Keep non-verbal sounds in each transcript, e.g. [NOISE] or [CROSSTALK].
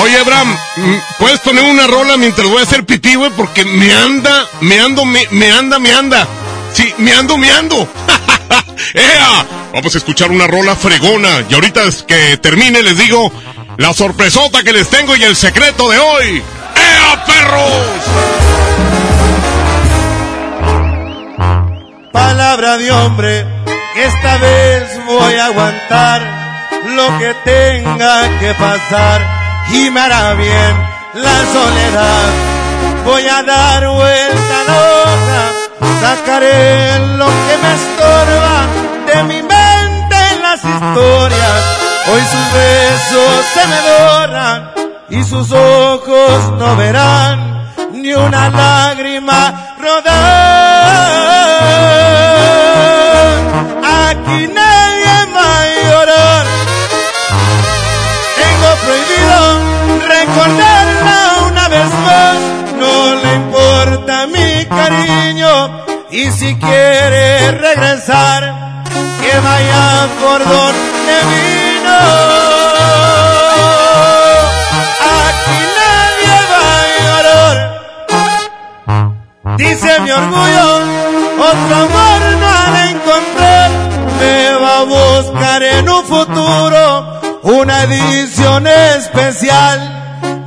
Oye, Abraham, ¿puedes poner una rola mientras voy a hacer pipí, güey? Porque me anda, me ando, me, me anda, me anda. Sí, me ando, me ando. [LAUGHS] ¡Ea! Vamos a escuchar una rola fregona. Y ahorita que termine les digo la sorpresota que les tengo y el secreto de hoy. ¡Ea, perros! Palabra de hombre, esta vez voy a aguantar lo que tenga que pasar y me hará bien la soledad. Voy a dar vuelta a la hoja, sacaré lo que me estorba de mi mente en las historias. Hoy sus besos se me doran y sus ojos no verán ni una lágrima rodar. Aquí nadie una vez más. No le importa mi cariño y si quiere regresar, que vaya por donde vino. Aquí nadie va a llorar. Dice mi orgullo, otro amor no ha de encontrar. Me va a buscar en un futuro una edición especial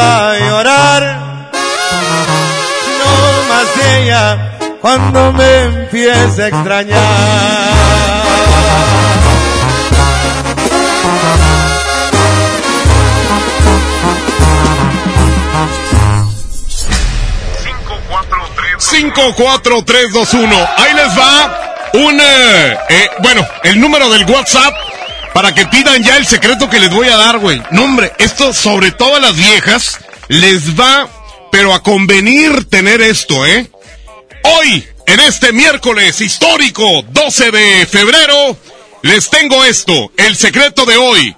Va a llorar, no más ella cuando me empiece a extrañar. Cinco, cuatro, tres, dos, uno. Ahí les va un, eh, eh, bueno, el número del WhatsApp para que pidan ya el secreto que les voy a dar, güey. No, hombre, esto sobre todo a las viejas les va, pero a convenir tener esto, ¿eh? Hoy, en este miércoles histórico 12 de febrero, les tengo esto, el secreto de hoy.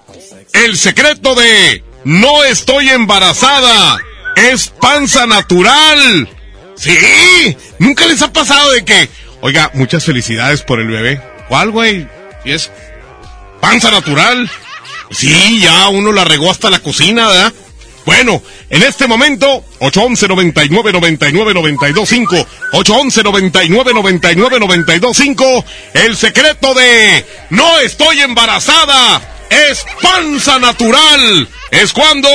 El secreto de no estoy embarazada, es panza natural. Sí, nunca les ha pasado de que, oiga, muchas felicidades por el bebé. ¿Cuál, güey? Y es panza natural. Sí, ya uno la regó hasta la cocina, ¿verdad? Bueno, en este momento, 811 99 99 925 811 99 99 925 el secreto de no estoy embarazada es panza natural. Es cuando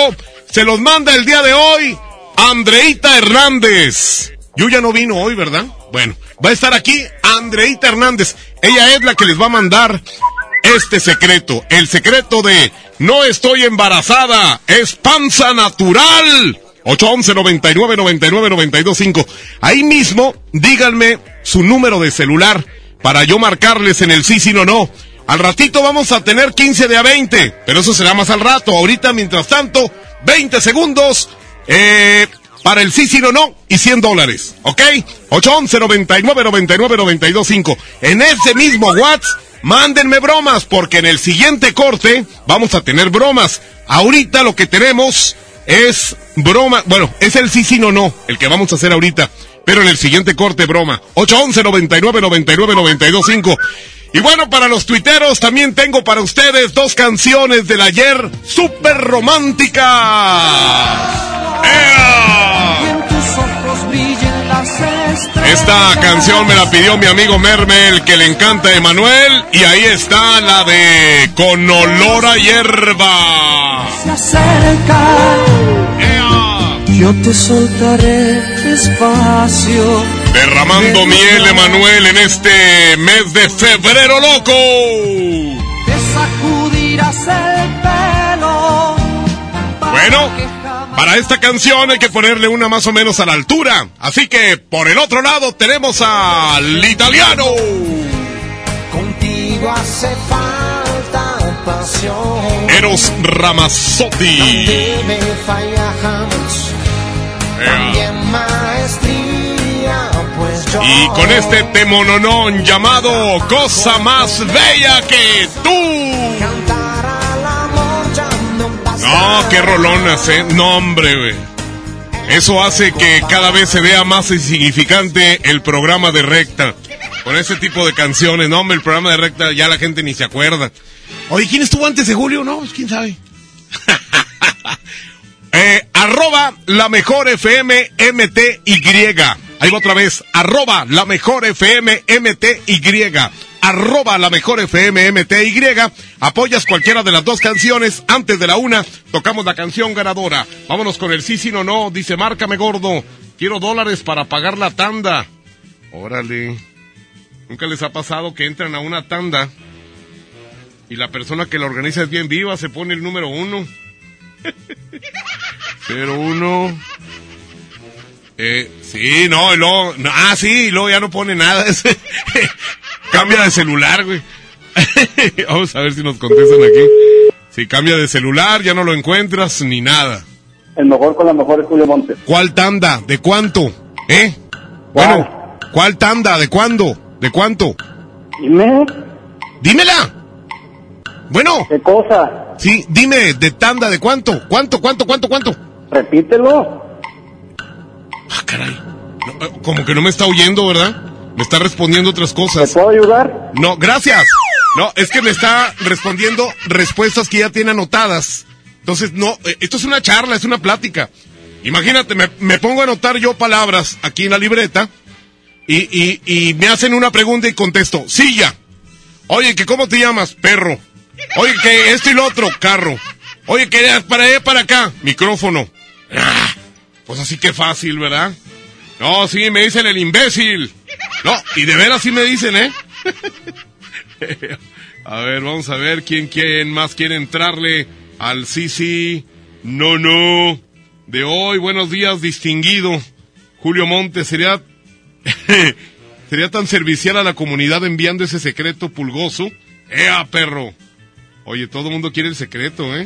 se los manda el día de hoy Andreita Hernández. Yuya no vino hoy, ¿verdad? Bueno, va a estar aquí Andreita Hernández. Ella es la que les va a mandar este secreto. El secreto de no estoy embarazada, es panza natural. 811 99 99 925. Ahí mismo, díganme su número de celular para yo marcarles en el sí, sí, no, no. Al ratito vamos a tener 15 de a 20, pero eso será más al rato. Ahorita, mientras tanto, 20 segundos eh, para el sí, sí, no, no y 100 dólares. ¿Ok? 811 99 99 925. En ese mismo WhatsApp, mándenme bromas, porque en el siguiente corte vamos a tener bromas. Ahorita lo que tenemos es broma. Bueno, es el sí, sí, no, no, el que vamos a hacer ahorita. Pero en el siguiente corte, broma. 811 99 99 925. Y bueno, para los tuiteros también tengo para ustedes dos canciones del ayer súper románticas. Esta canción me la pidió mi amigo Mermel, que le encanta a Emanuel, y ahí está la de Con olor a hierba. Se acerca, yo te soltaré despacio. Derramando miel, Emanuel, en este mes de febrero loco. Te sacudirás el pelo. Bueno, para esta canción hay que ponerle una más o menos a la altura. Así que por el otro lado tenemos al italiano. Contigo hace falta pasión. Eros Ramazzotti. Maestría, pues yo Y con este temononón llamado Cosa más bella que tú. No qué rolonas, eh. No, hombre, güey. Eso hace que cada vez se vea más insignificante el programa de recta. Con ese tipo de canciones, no, hombre, el programa de recta ya la gente ni se acuerda. Oye, ¿quién estuvo antes de Julio? No, pues, quién sabe. [LAUGHS] eh, arroba la mejor FM MTY. Ahí va otra vez. Arroba la mejor FM MTY. Arroba la mejor FM MTY. Apoyas cualquiera de las dos canciones. Antes de la una, tocamos la canción ganadora. Vámonos con el sí, sí, no, no. Dice, márcame gordo. Quiero dólares para pagar la tanda. Órale. Nunca les ha pasado que entran a una tanda y la persona que la organiza es bien viva, se pone el número uno. [LAUGHS] 01. Eh, sí, no, y luego, no, ah, sí, y luego ya no pone nada. [LAUGHS] [LAUGHS] cambia de celular, güey. [LAUGHS] Vamos a ver si nos contestan aquí. Si cambia de celular, ya no lo encuentras ni nada. El mejor con la mejor es Julio Montes. ¿Cuál tanda? ¿De cuánto? ¿Eh? Bueno, ¿cuál tanda? ¿De cuándo? ¿De cuánto? Dime, Dímela. Bueno, ¿qué cosa? sí, dime, ¿de tanda de cuánto? ¿Cuánto, cuánto, cuánto, cuánto? Repítelo. Ah, caray. No, eh, como que no me está oyendo, ¿verdad? Me está respondiendo otras ¿Te cosas. puedo ayudar? No, gracias. No, es que me está respondiendo respuestas que ya tiene anotadas. Entonces, no, eh, esto es una charla, es una plática. Imagínate, me, me pongo a anotar yo palabras aquí en la libreta y, y, y me hacen una pregunta y contesto, silla. Oye, que cómo te llamas, perro. Oye, que esto y lo otro, carro. Oye, que para allá, para acá, micrófono. Ah, pues así que fácil, ¿verdad? No, sí, me dicen el imbécil. No, y de veras sí me dicen, ¿eh? [LAUGHS] a ver, vamos a ver quién, más quiere entrarle al sí, sí, no, no. De hoy, buenos días, distinguido. Julio Montes, sería, [LAUGHS] sería tan servicial a la comunidad enviando ese secreto pulgoso. ¡Ea, perro! Oye, todo el mundo quiere el secreto, ¿eh?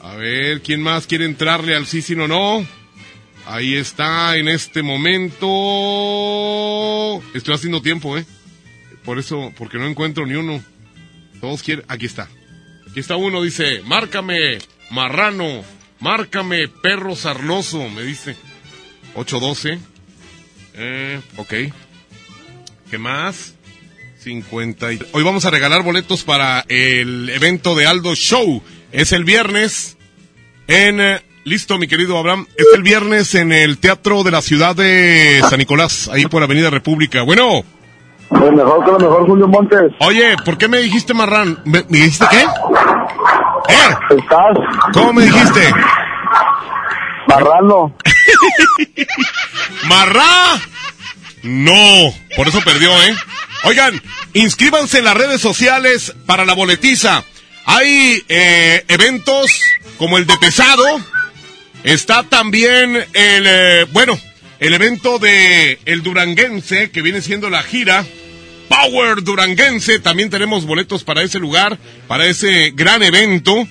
A ver, ¿quién más quiere entrarle al sí, sí, no, no? Ahí está, en este momento. Estoy haciendo tiempo, ¿eh? Por eso, porque no encuentro ni uno. Todos quieren. Aquí está. Aquí está uno, dice: Márcame, marrano. Márcame, perro sarnoso, me dice. 812 Eh, ok. ¿Qué más? 50 y... Hoy vamos a regalar boletos para el evento de Aldo Show. Es el viernes en... Listo, mi querido Abraham. Es el viernes en el Teatro de la Ciudad de San Nicolás, ahí por Avenida República. Bueno. Lo mejor que lo mejor, Julio Montes. Oye, ¿por qué me dijiste marrán? ¿Me, me dijiste qué? ¿Eh? ¿Estás? ¿Cómo me dijiste? Marrano. [LAUGHS] ¿Marrá? No, por eso perdió, ¿eh? Oigan, inscríbanse en las redes sociales para la boletiza. Hay eh, eventos como el de Pesado. Está también el, eh, bueno, el evento de el Duranguense, que viene siendo la gira. Power Duranguense. También tenemos boletos para ese lugar, para ese gran evento,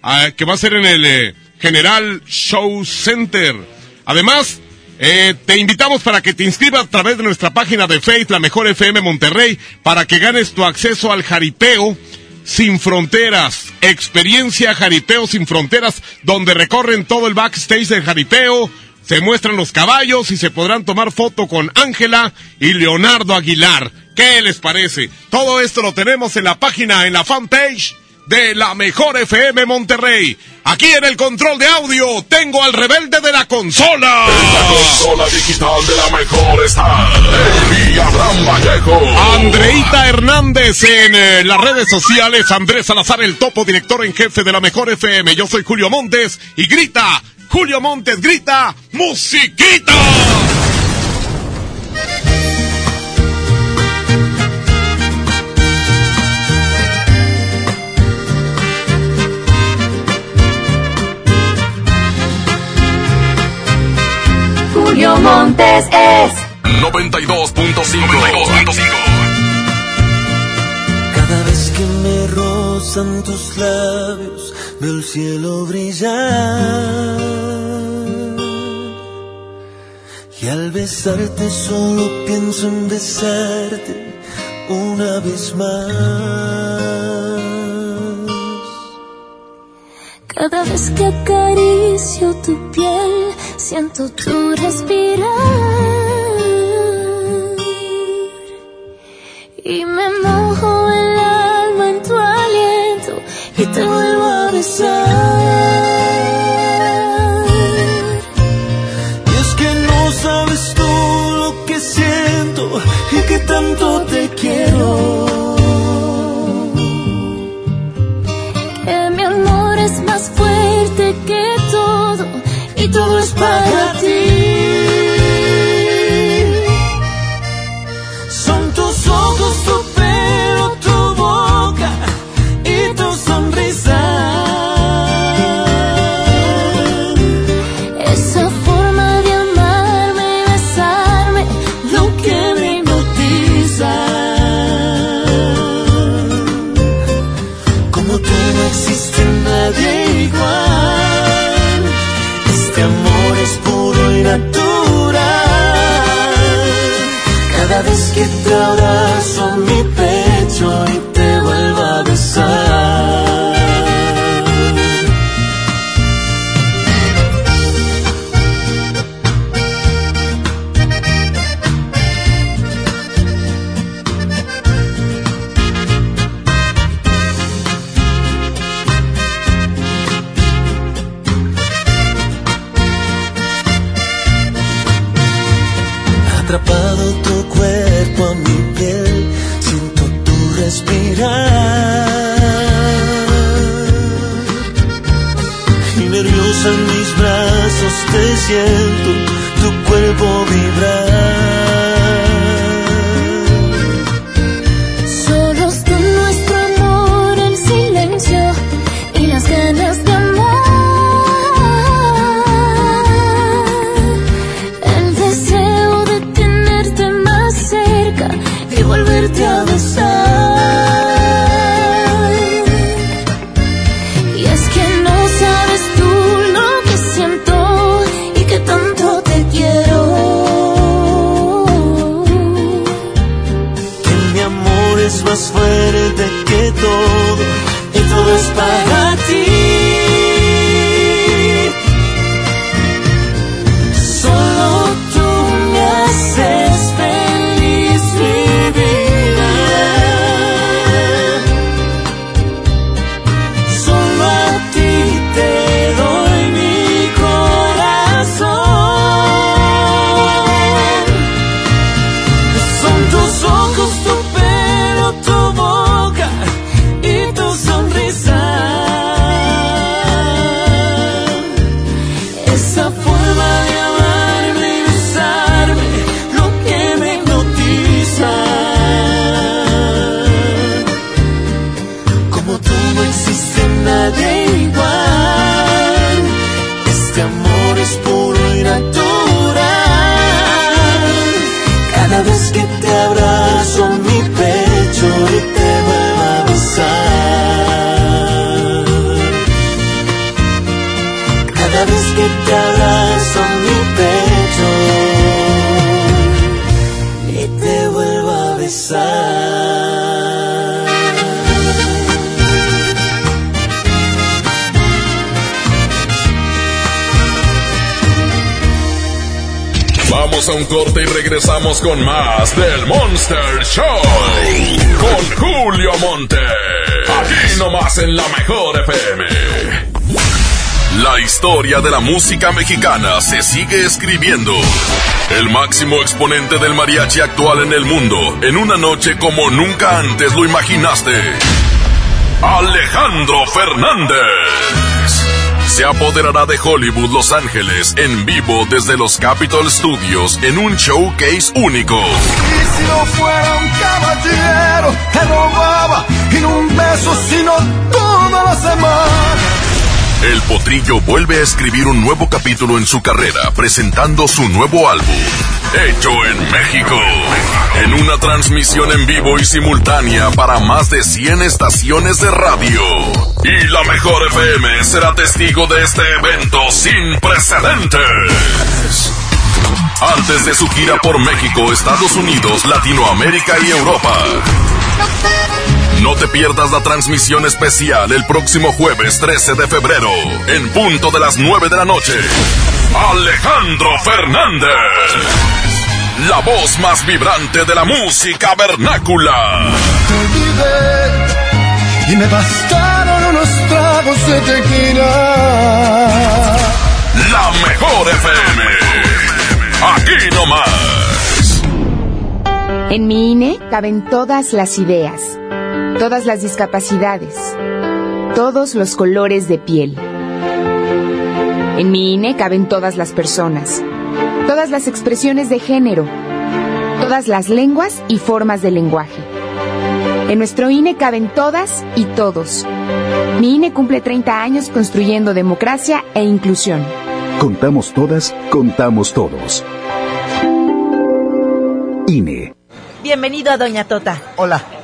ah, que va a ser en el eh, General Show Center. Además, eh, te invitamos para que te inscribas a través de nuestra página de Facebook, la mejor FM Monterrey, para que ganes tu acceso al jaripeo sin fronteras. Experiencia jaripeo sin fronteras, donde recorren todo el backstage del jaripeo, se muestran los caballos y se podrán tomar foto con Ángela y Leonardo Aguilar. ¿Qué les parece? Todo esto lo tenemos en la página, en la fanpage de la mejor FM Monterrey. Aquí en el control de audio tengo al rebelde de la consola. La consola digital de la mejor está el Abraham Vallejo. Andreita Hernández en eh, las redes sociales. Andrés Salazar, el topo director en jefe de la mejor FM. Yo soy Julio Montes y grita, Julio Montes grita, musiquita. Montes es 92.5. Cada vez que me rozan tus labios, veo el cielo brillar. Y al besarte solo pienso en besarte una vez más. Cada vez que acaricio tu piel, siento tu respirar. Y me mojo el alma en tu aliento y te vuelvo a besar. Y es que no sabes tú lo que siento y que tanto te quiero. Fuerte que todo y todo es para tu amor es más fuerte que todo y todo es para ti. Vamos a un corte y regresamos con más del Monster Show. Con Julio Monte. Aquí nomás en la mejor FM. La historia de la música mexicana se sigue escribiendo. El máximo exponente del mariachi actual en el mundo, en una noche como nunca antes lo imaginaste. Alejandro Fernández se apoderará de Hollywood Los Ángeles en vivo desde los Capitol Studios en un showcase único. Y si no fuera un caballero, te robaba y no un beso, sino toda la semana. El Potrillo vuelve a escribir un nuevo capítulo en su carrera presentando su nuevo álbum, Hecho en México, en una transmisión en vivo y simultánea para más de 100 estaciones de radio. Y la mejor FM será testigo de este evento sin precedentes. Antes de su gira por México, Estados Unidos, Latinoamérica y Europa. No te pierdas la transmisión especial el próximo jueves 13 de febrero, en punto de las 9 de la noche. Alejandro Fernández, la voz más vibrante de la música vernácula. Te olvidé y me bastaron unos tragos de tequila. La mejor FM, aquí nomás. En mi INE caben todas las ideas, todas las discapacidades, todos los colores de piel. En mi INE caben todas las personas, todas las expresiones de género, todas las lenguas y formas de lenguaje. En nuestro INE caben todas y todos. Mi INE cumple 30 años construyendo democracia e inclusión. Contamos todas, contamos todos. INE. Bienvenido a Doña Tota. Hola.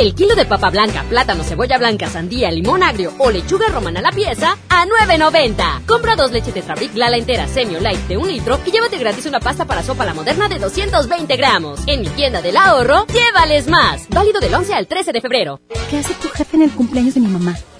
El kilo de papa blanca, plátano, cebolla blanca, sandía, limón agrio o lechuga romana a la pieza a 9.90. Compra dos leches de Trabric Lala entera semi o light de un litro y llévate gratis una pasta para sopa la moderna de 220 gramos. En mi tienda del ahorro, llévales más. Válido del 11 al 13 de febrero. ¿Qué hace tu jefe en el cumpleaños de mi mamá?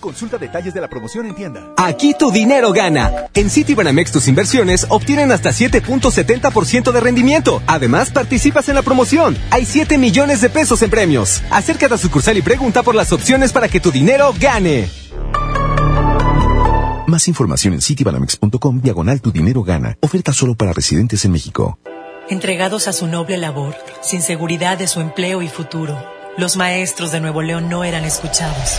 Consulta detalles de la promoción en tienda. Aquí tu dinero gana. En Citibanamex tus inversiones obtienen hasta 7.70% de rendimiento. Además, participas en la promoción. Hay 7 millones de pesos en premios. Acércate a sucursal y pregunta por las opciones para que tu dinero gane. Más información en citibanamex.com diagonal tu dinero gana. Oferta solo para residentes en México. Entregados a su noble labor, sin seguridad de su empleo y futuro, los maestros de Nuevo León no eran escuchados.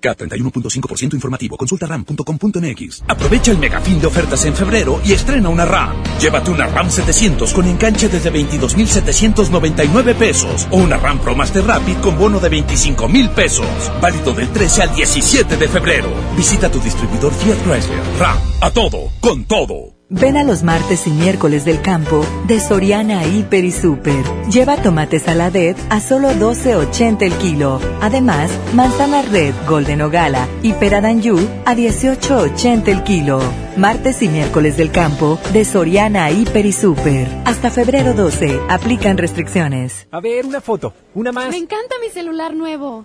K31.5% informativo. Consulta ram.com.mx. Aprovecha el megafín de ofertas en febrero y estrena una RAM. Llévate una RAM 700 con enganche desde 22.799 pesos o una RAM Pro Master Rapid con bono de 25.000 pesos. Válido del 13 al 17 de febrero. Visita tu distribuidor Fiat Chrysler. RAM. A todo. Con todo. Ven a los martes y miércoles del campo de Soriana Hiper y Super. Lleva tomate saladet a solo 12.80 el kilo. Además, manzana red Golden Ogala y pera d'Anjou a 18.80 el kilo. Martes y miércoles del campo de Soriana Hiper y Super. Hasta febrero 12. Aplican restricciones. A ver, una foto. Una más. Me encanta mi celular nuevo.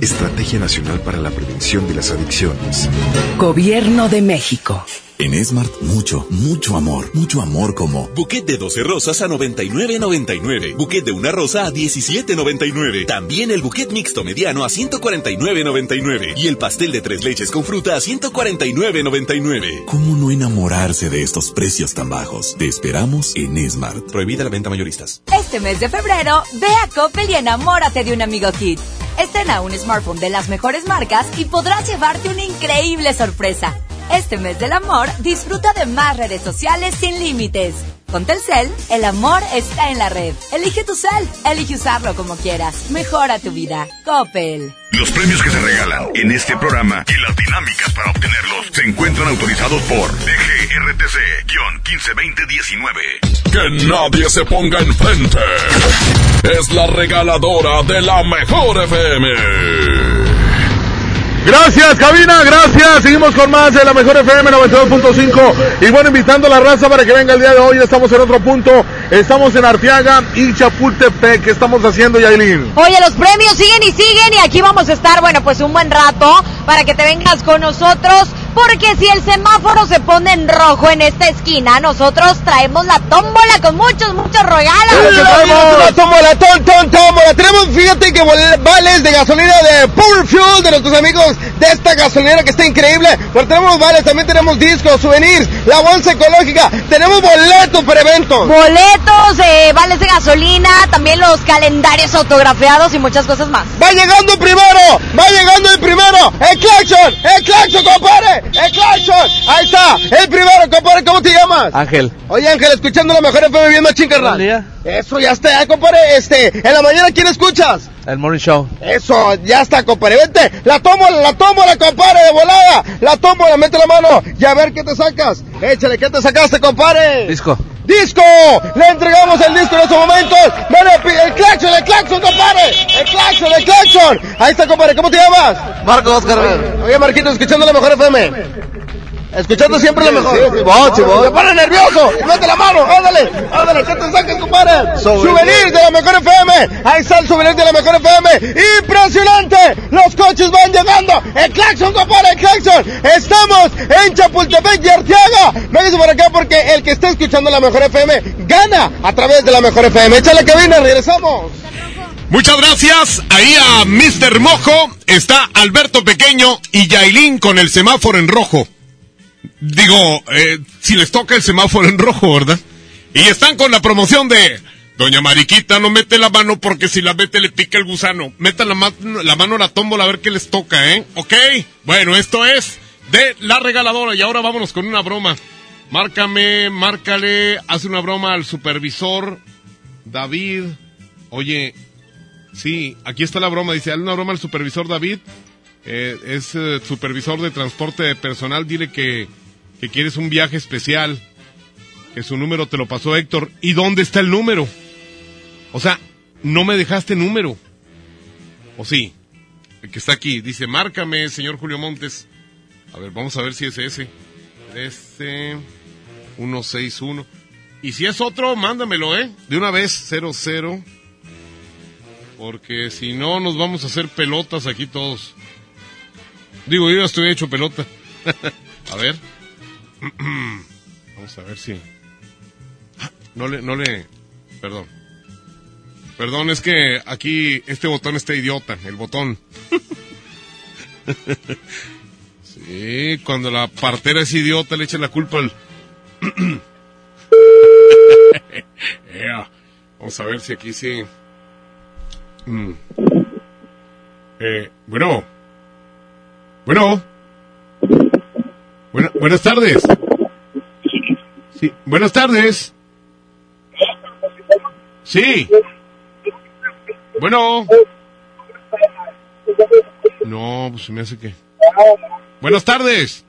Estrategia Nacional para la Prevención de las Adicciones. Gobierno de México. En Smart, mucho, mucho amor. Mucho amor como buquet de 12 rosas a 99.99. Buquet de una rosa a 17.99. También el buquet mixto mediano a 149.99. Y el pastel de tres leches con fruta a 149.99. ¿Cómo no enamorarse de estos precios tan bajos? Te esperamos en Smart. Prohibida la venta mayoristas. Este mes de febrero, ve a Coppel y enamórate de un amigo Kit. Estrena un smartphone de las mejores marcas y podrás llevarte una increíble sorpresa. Este mes del amor, disfruta de más redes sociales sin límites. Con Telcel, el amor está en la red. Elige tu cel, elige usarlo como quieras. Mejora tu vida. Coppel. Los premios que se regalan en este programa y las dinámicas para obtenerlos se encuentran autorizados por DGRTC-152019. Que nadie se ponga enfrente. Es la regaladora de la mejor FM. Gracias, cabina, gracias. Seguimos con más de la mejor FM 92.5. Y bueno, invitando a la raza para que venga el día de hoy. Estamos en otro punto. Estamos en Arteaga y Chapultepec. ¿Qué estamos haciendo, Yailin? Oye, los premios siguen y siguen. Y aquí vamos a estar, bueno, pues un buen rato para que te vengas con nosotros. Porque si el semáforo se pone en rojo en esta esquina, nosotros traemos la tómbola con muchos, muchos regalos. La tómbola, ton, ton, tómbola. Tenemos, fíjate que vales de gasolina de Pure Fuel de nuestros amigos de esta gasolinera que está increíble. Pero tenemos vales, también tenemos discos, souvenirs, la bolsa ecológica. Tenemos boletos para eventos. Boletos, eh, vales de gasolina, también los calendarios autografiados y muchas cosas más. Va llegando el primero, va llegando el primero. El claxon, el claxon, compadre. ¡El claxon! Ahí está, el primero, compadre, ¿cómo te llamas? Ángel. Oye, Ángel, escuchando la mejor FM carnal. día. Eso, ya está, compadre, este, en la mañana, ¿quién escuchas? El Morning Show. Eso, ya está, compadre, vente, la tomo, la tomo, la compadre, de volada, la tomo, la mete la mano, y a ver qué te sacas. Échale, ¿qué te sacaste, compadre? Disco. ¡Disco! Le entregamos el disco en estos momentos. Bueno, el claxon, el claxon, compadre. El claxon, el claxon. Ahí está, compadre. ¿Cómo te llamas? Marco Oscar. Oye, Marquito, escuchando la mejor FM. Escuchando siempre la mejor. Sí, sí. ¡Se pone nervioso! ¡Mete la mano! ¡Ándale! ¡Ándale! ¿Qué te sacas, compadre? Souvenir de la mejor FM. Ahí está el souvenir de la mejor FM. ¡Impresionante! Los coches van llegando. El claxon, compadre, el claxon. Estamos en Chapultepec y Arteaga. Véngase por acá porque el que está escuchando la mejor FM gana a través de la mejor FM. Échale cabina, regresamos. Muchas gracias. Ahí a Mr. Mojo está Alberto Pequeño y Yailin con el semáforo en rojo. Digo, eh, si les toca el semáforo en rojo, ¿verdad? Y están con la promoción de Doña Mariquita, no mete la mano porque si la mete le pica el gusano. Meta la, la mano a la tómbola a ver qué les toca, ¿eh? ¿Ok? Bueno, esto es de la regaladora y ahora vámonos con una broma. Márcame, márcale, hace una broma al supervisor David. Oye, sí, aquí está la broma. Dice, hazle una broma al supervisor David. Eh, es eh, supervisor de transporte de personal. Dile que, que quieres un viaje especial. Que su número te lo pasó Héctor. ¿Y dónde está el número? O sea, no me dejaste número. ¿O sí? El que está aquí. Dice, márcame, señor Julio Montes. A ver, vamos a ver si es ese. Este... 161. Y si es otro, mándamelo, ¿eh? De una vez, 00. Porque si no, nos vamos a hacer pelotas aquí todos. Digo, yo ya estoy hecho pelota. [LAUGHS] a ver. [CLEARS THROAT] vamos a ver si. No le, no le. Perdón. Perdón, es que aquí este botón está idiota, el botón. [LAUGHS] sí, cuando la partera es idiota le echa la culpa al [LAUGHS] Vamos a ver si aquí sí. Mm. Eh, bueno. Bueno. buenas tardes. Sí, buenas tardes. Sí. Bueno. No, pues se me hace que. Buenas tardes.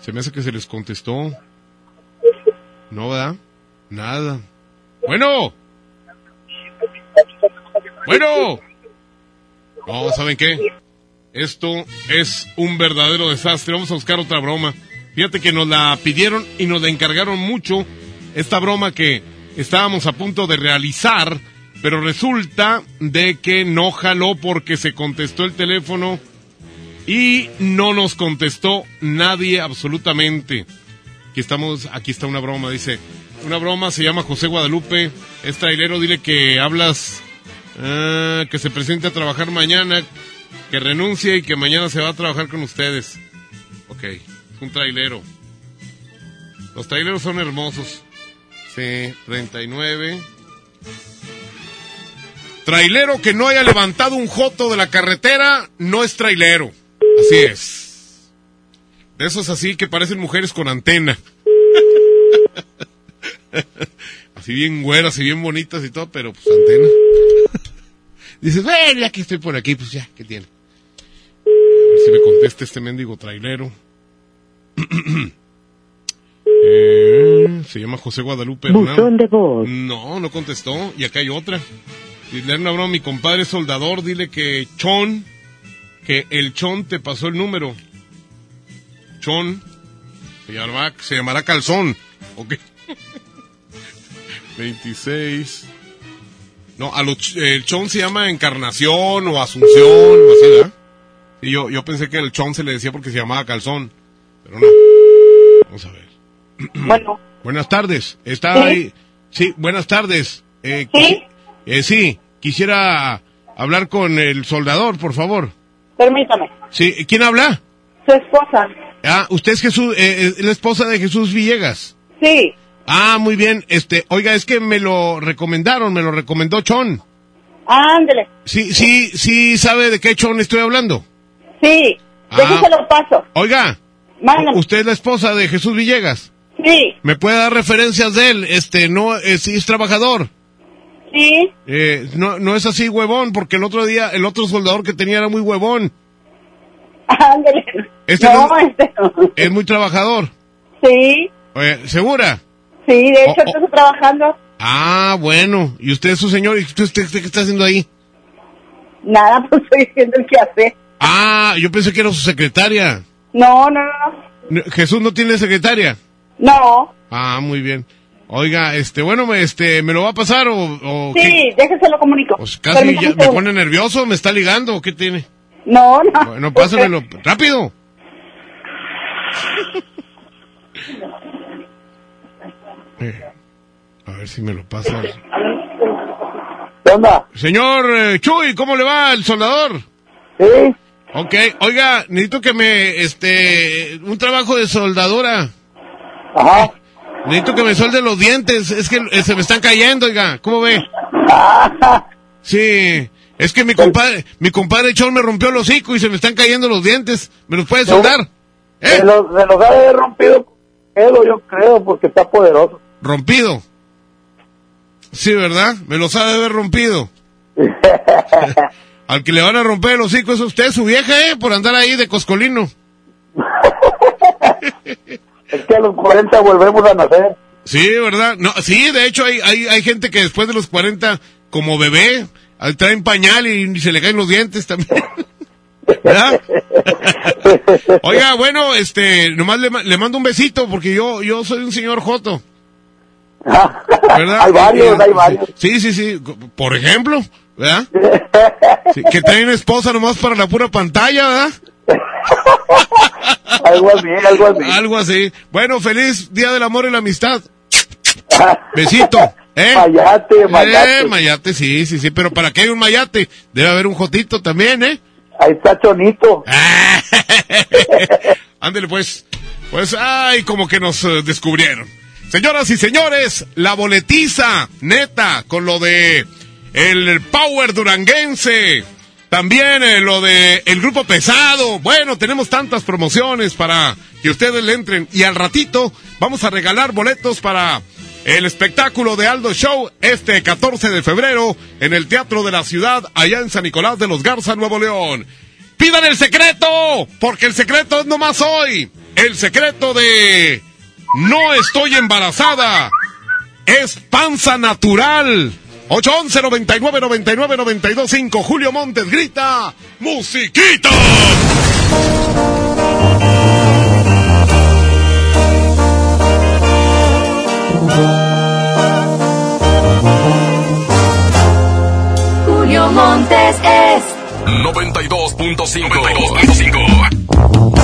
se me hace que se les contestó. No, ¿verdad? Nada. Bueno. Bueno. No, ¿saben qué? Esto es un verdadero desastre. Vamos a buscar otra broma. Fíjate que nos la pidieron y nos la encargaron mucho. Esta broma que estábamos a punto de realizar, pero resulta de que no jaló porque se contestó el teléfono y no nos contestó nadie absolutamente. Aquí estamos, aquí está una broma, dice. Una broma, se llama José Guadalupe. Es trailero, dile que hablas, ah, que se presente a trabajar mañana, que renuncie y que mañana se va a trabajar con ustedes. Ok, es un trailero. Los traileros son hermosos. Sí, 39. Trailero que no haya levantado un joto de la carretera no es trailero. Así es. De esos así que parecen mujeres con antena. [LAUGHS] así bien güeras y bien bonitas y todo, pero pues antena. Dices, bueno, ya que estoy por aquí, pues ya, ¿qué tiene? A ver si me contesta este mendigo trailero. [CLEARS THROAT] Eh, se llama José Guadalupe. de voz. No, no contestó. Y acá hay otra. Dile una broma a mi compadre soldador, dile que Chon, que el Chon te pasó el número. Chon. Se llamará, se llamará calzón. Ok. [LAUGHS] 26. No, a el chon se llama Encarnación o Asunción o así, ¿verdad? Y yo, yo pensé que el chon se le decía porque se llamaba calzón. Pero no. Vamos a ver. [CLEARS THROAT] Bueno. Buenas tardes. ¿Está ahí? Sí, buenas tardes. Eh, ¿Sí? Eh, sí, quisiera hablar con el soldador, por favor. Permítame. Sí, ¿quién habla? Su esposa. Ah, usted es Jesús, eh, la esposa de Jesús Villegas. Sí. Ah, muy bien. Este, oiga, es que me lo recomendaron, me lo recomendó Chon. Ándele. Sí, sí, sí, ¿sabe de qué Chon estoy hablando? Sí. Ah. se lo paso. Oiga. ¿Usted es la esposa de Jesús Villegas? Sí. ¿Me puede dar referencias de él? Este, no, es, es trabajador. Sí. Eh, no, no es así huevón, porque el otro día, el otro soldador que tenía era muy huevón. Ándele. Este no, este Es muy trabajador. Sí. ¿Segura? Sí, de hecho estoy trabajando. Ah, bueno. ¿Y usted es su señor? ¿Y usted, qué está haciendo ahí? Nada, [LAUGHS] pues estoy haciendo el que hace. Ah, yo pensé que era su secretaria. No, no, no. ¿Jesús no tiene secretaria? No. Ah, muy bien. Oiga, este, bueno, este, ¿me lo va a pasar o...? sí, déjese lo comunico. Pues casi ya me pone nervioso, ¿me está ligando qué tiene? No, no. Bueno, pásamelo. ¡Rápido! [LAUGHS] Eh, a ver si me lo pasa. ¿Qué onda? Señor eh, Chuy, ¿cómo le va el soldador? Sí. Ok, oiga, necesito que me, este, un trabajo de soldadura. Ajá. Necesito que me solde los dientes, es que eh, se me están cayendo, oiga, ¿cómo ve? [LAUGHS] Sí, es que mi compadre, mi compadre Chon me rompió el hocico y se me están cayendo los dientes. ¿Me los puede soldar? ¿Eh? Se los, ha rompido yo creo, porque está poderoso. Rompido. Sí, ¿verdad? Me los ha de haber rompido. [LAUGHS] Al que le van a romper el hocico es usted, su vieja, ¿eh? Por andar ahí de coscolino. Es que a los 40 volvemos a nacer. Sí, ¿verdad? No, sí, de hecho hay, hay, hay gente que después de los 40, como bebé, traen pañal y se le caen los dientes también. [LAUGHS] ¿Verdad? [LAUGHS] Oiga, bueno, este, nomás le, le mando un besito porque yo, yo soy un señor Joto. ¿Verdad? Hay varios, hay varios. Sí, sí, sí. Por ejemplo, ¿verdad? Sí, que traen esposa nomás para la pura pantalla, ¿verdad? [LAUGHS] algo así, algo así. Algo así. Bueno, feliz Día del Amor y la Amistad. Besito. ¿Eh? Mayate, mayate. Eh, mayate, sí, sí, sí. Pero ¿para qué hay un mayate? Debe haber un jotito también, ¿eh? Ahí está Chonito. [LAUGHS] Ándele, pues. Pues, ay, como que nos eh, descubrieron. Señoras y señores, la boletiza, neta, con lo de el Power Duranguense. También eh, lo de el grupo pesado. Bueno, tenemos tantas promociones para que ustedes le entren. Y al ratito vamos a regalar boletos para el espectáculo de Aldo Show este 14 de febrero en el Teatro de la Ciudad, allá en San Nicolás de los Garza, Nuevo León. Pidan el secreto, porque el secreto es nomás hoy. El secreto de no estoy embarazada es panza natural. 811 99 99 92 5 Julio Montes grita ¡Musiquita! Julio Montes es 92.5. tan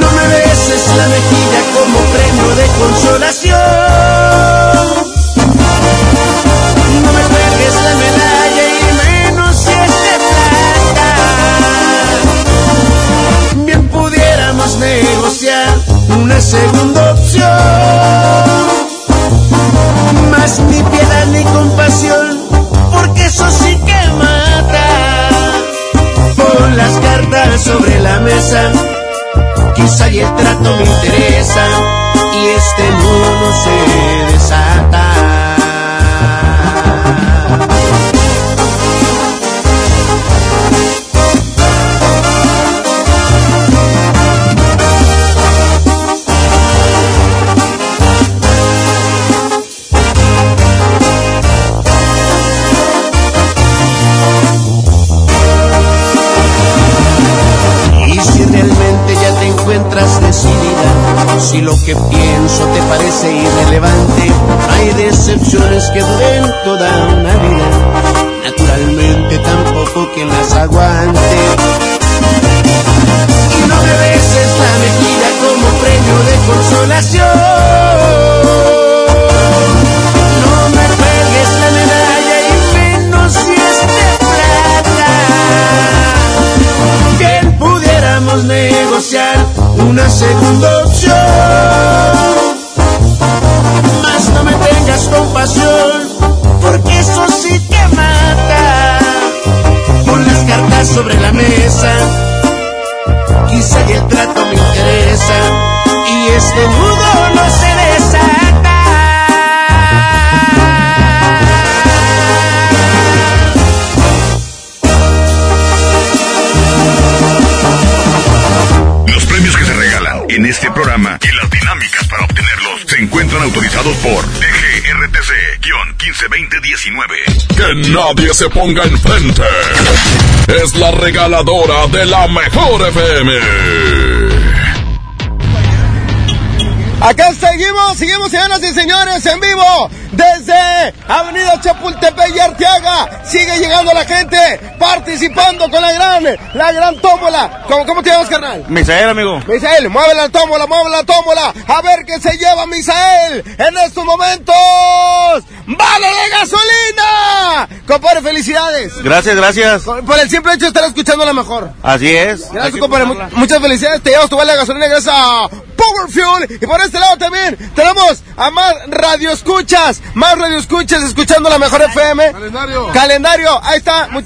No me beses la mejilla como premio de consolación. No me cuelgues la medalla y menos si es de plata. Bien pudiéramos negociar una segunda opción. Más ni piedad ni compasión, porque eso sí que mata. Pon las cartas sobre la mesa quizá y el trato me interesa. Y este nadie se ponga enfrente. Es la regaladora de la mejor FM. Acá seguimos, seguimos, señoras y señores, en vivo desde Avenida Chapultepec y Arteaga. Sigue llegando la gente participando con la gran, la gran tómbola. ¿Cómo, cómo te llamas, carnal? Misael, amigo. Misael, mueve la tómbola, mueve la tómbola. A ver qué se lleva Misael en estos momentos. Compadre, felicidades. Gracias, gracias. Por, el simple hecho de estar escuchando la mejor. Así es. Gracias, compadre. Mu- Muchas felicidades. Te llevas tu vale de gasolina gracias a Power Fuel. Y por este lado también tenemos a más radio escuchas. Más radio escuchas escuchando la mejor FM. Calendario. Calendario. Ahí está. Fel-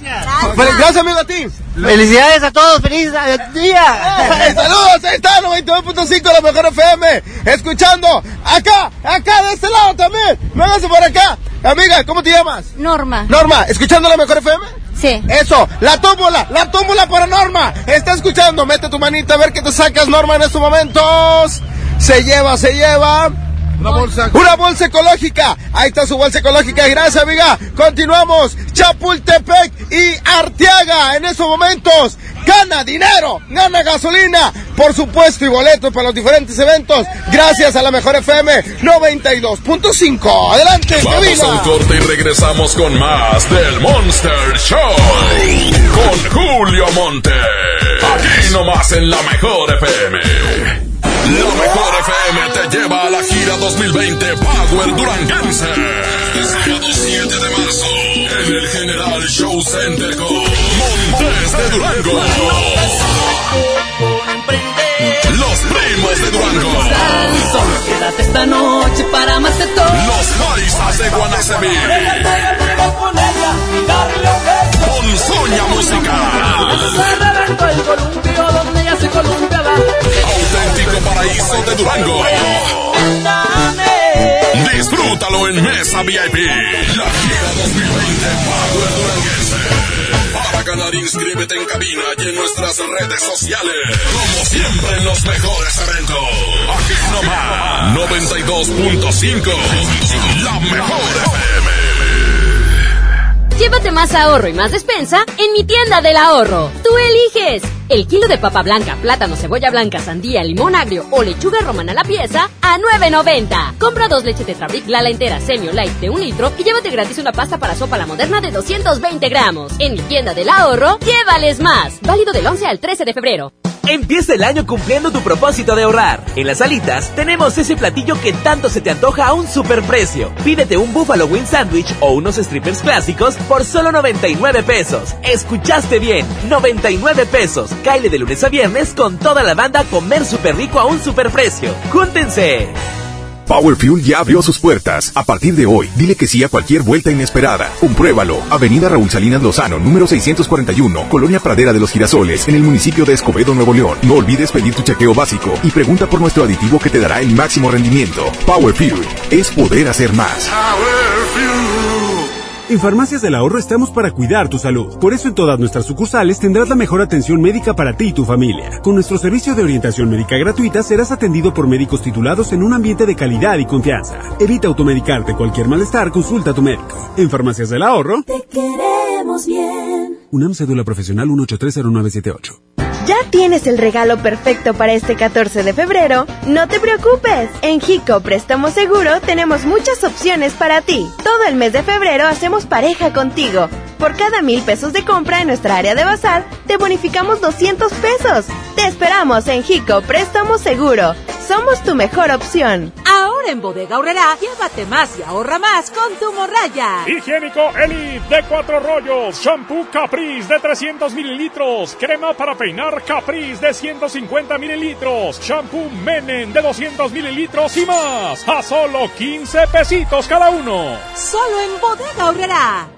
Gracias, amigo, a ti. Felicidades a todos, feliz día. Ay, Saludos, ahí está, 99.5 la mejor FM. Escuchando acá, acá de este lado también. Véngase por acá. Amiga, ¿cómo te llamas? Norma. Norma, ¿escuchando la mejor FM? Sí. Eso, la tómbola, la tómbola para Norma. Está escuchando, mete tu manita a ver qué te sacas, Norma, en estos momentos. Se lleva, se lleva. Una bolsa. Una bolsa ecológica. Ahí está su bolsa ecológica. Gracias, amiga. Continuamos. Chapultepec y Arteaga. En estos momentos. Gana dinero. Gana gasolina. Por supuesto. Y boletos para los diferentes eventos. Gracias a la mejor FM 92.5. Adelante, Vamos cabina. al corte y regresamos con más del Monster Show. Con Julio Monte. Aquí nomás en la mejor FM. La mejor FM te lleva a la gira 2020 Power Duranguense. Sábado 7 de marzo. En el General Show Center con Montes de Durango. Los primos de Durango. Quédate esta noche para más de todo. Los Marisas de Guanacemí. Ponzoña musical. el columpio donde ya se columpiaba. Paraíso de Durango. Disfrútalo en Mesa VIP. La gira 2020 Power Duranguense. Para ganar, inscríbete en cabina y en nuestras redes sociales. Como siempre en los mejores eventos. Aquí nomás. 92.5. La mejor FM. Llévate más ahorro y más despensa en mi tienda del ahorro. Tú eliges. El kilo de papa blanca, plátano, cebolla blanca, sandía, limón agrio o lechuga romana a la pieza a 9.90. Compra dos leches Tetrabric Lala entera Semio Light de un litro y llévate gratis una pasta para sopa la moderna de 220 gramos. En mi tienda del ahorro, llévales más. Válido del 11 al 13 de febrero. Empieza el año cumpliendo tu propósito de ahorrar. En las alitas tenemos ese platillo que tanto se te antoja a un superprecio. Pídete un Buffalo Wing Sandwich o unos strippers clásicos por solo 99 pesos. Escuchaste bien, 99 pesos. Caile de lunes a viernes con toda la banda a comer súper rico a un superprecio. ¡Júntense! Power Fuel ya abrió sus puertas. A partir de hoy, dile que sí a cualquier vuelta inesperada. Compruébalo. Avenida Raúl Salinas Lozano, número 641, Colonia Pradera de los Girasoles, en el municipio de Escobedo, Nuevo León. No olvides pedir tu chequeo básico y pregunta por nuestro aditivo que te dará el máximo rendimiento. Power Fuel es poder hacer más. En Farmacias del Ahorro estamos para cuidar tu salud. Por eso en todas nuestras sucursales tendrás la mejor atención médica para ti y tu familia. Con nuestro servicio de orientación médica gratuita serás atendido por médicos titulados en un ambiente de calidad y confianza. Evita automedicarte cualquier malestar, consulta a tu médico. En Farmacias del Ahorro, Te queremos bien. UNAM Cédula Profesional 1830978. ¿Ya tienes el regalo perfecto para este 14 de febrero? No te preocupes. En Jico Préstamo Seguro tenemos muchas opciones para ti. Todo el mes de febrero hacemos pareja contigo. Por cada mil pesos de compra en nuestra área de bazar, te bonificamos 200 pesos. Te esperamos en Jico Préstamo Seguro. Somos tu mejor opción. Ahora en Bodega Aurrera, llévate más y ahorra más con tu morraya. Higiénico Elite de cuatro rollos, shampoo Caprice de 300 mililitros, crema para peinar Caprice de 150 mililitros, shampoo Menen de 200 mililitros y más, a solo 15 pesitos cada uno. Solo en Bodega Aurrera.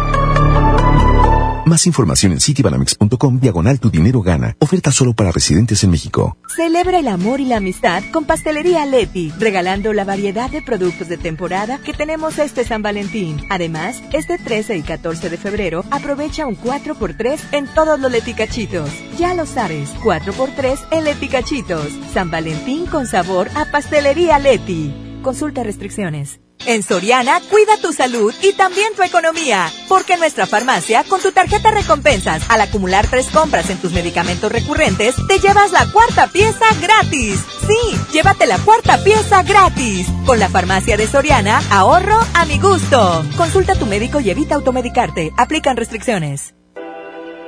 Más información en citibanamex.com diagonal tu dinero gana. Oferta solo para residentes en México. Celebra el amor y la amistad con Pastelería Leti, regalando la variedad de productos de temporada que tenemos este San Valentín. Además, este 13 y 14 de febrero aprovecha un 4x3 en todos los leticachitos. Ya lo sabes, 4x3 en leticachitos. San Valentín con sabor a Pastelería Leti. Consulta restricciones. En Soriana, cuida tu salud y también tu economía, porque en nuestra farmacia, con tu tarjeta recompensas, al acumular tres compras en tus medicamentos recurrentes, te llevas la cuarta pieza gratis. Sí, llévate la cuarta pieza gratis. Con la farmacia de Soriana, ahorro a mi gusto. Consulta a tu médico y evita automedicarte. Aplican restricciones.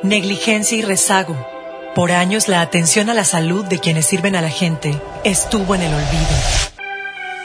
Negligencia y rezago. Por años la atención a la salud de quienes sirven a la gente estuvo en el olvido.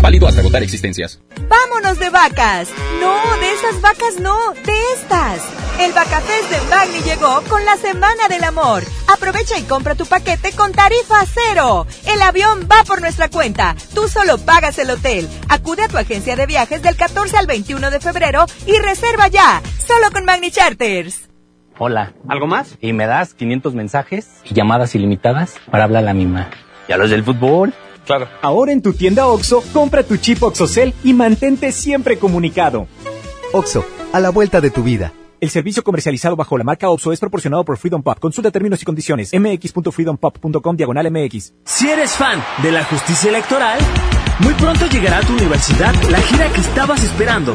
Válido hasta agotar existencias. ¡Vámonos de vacas! No, de esas vacas no, de estas. El Vacafest de Magni llegó con la Semana del Amor. Aprovecha y compra tu paquete con tarifa cero. El avión va por nuestra cuenta. Tú solo pagas el hotel. Acude a tu agencia de viajes del 14 al 21 de febrero y reserva ya. Solo con Magni Charters. Hola. ¿Algo más? Y me das 500 mensajes y llamadas ilimitadas para hablar a la misma. ¿Y a los del fútbol? Claro. Ahora en tu tienda OXO, compra tu chip OXOCEL y mantente siempre comunicado. OXO, a la vuelta de tu vida. El servicio comercializado bajo la marca OPSO es proporcionado por Freedom Pop. Consulta términos y condiciones. mx.freedompop.com diagonal mx. Si eres fan de la justicia electoral, muy pronto llegará a tu universidad la gira que estabas esperando.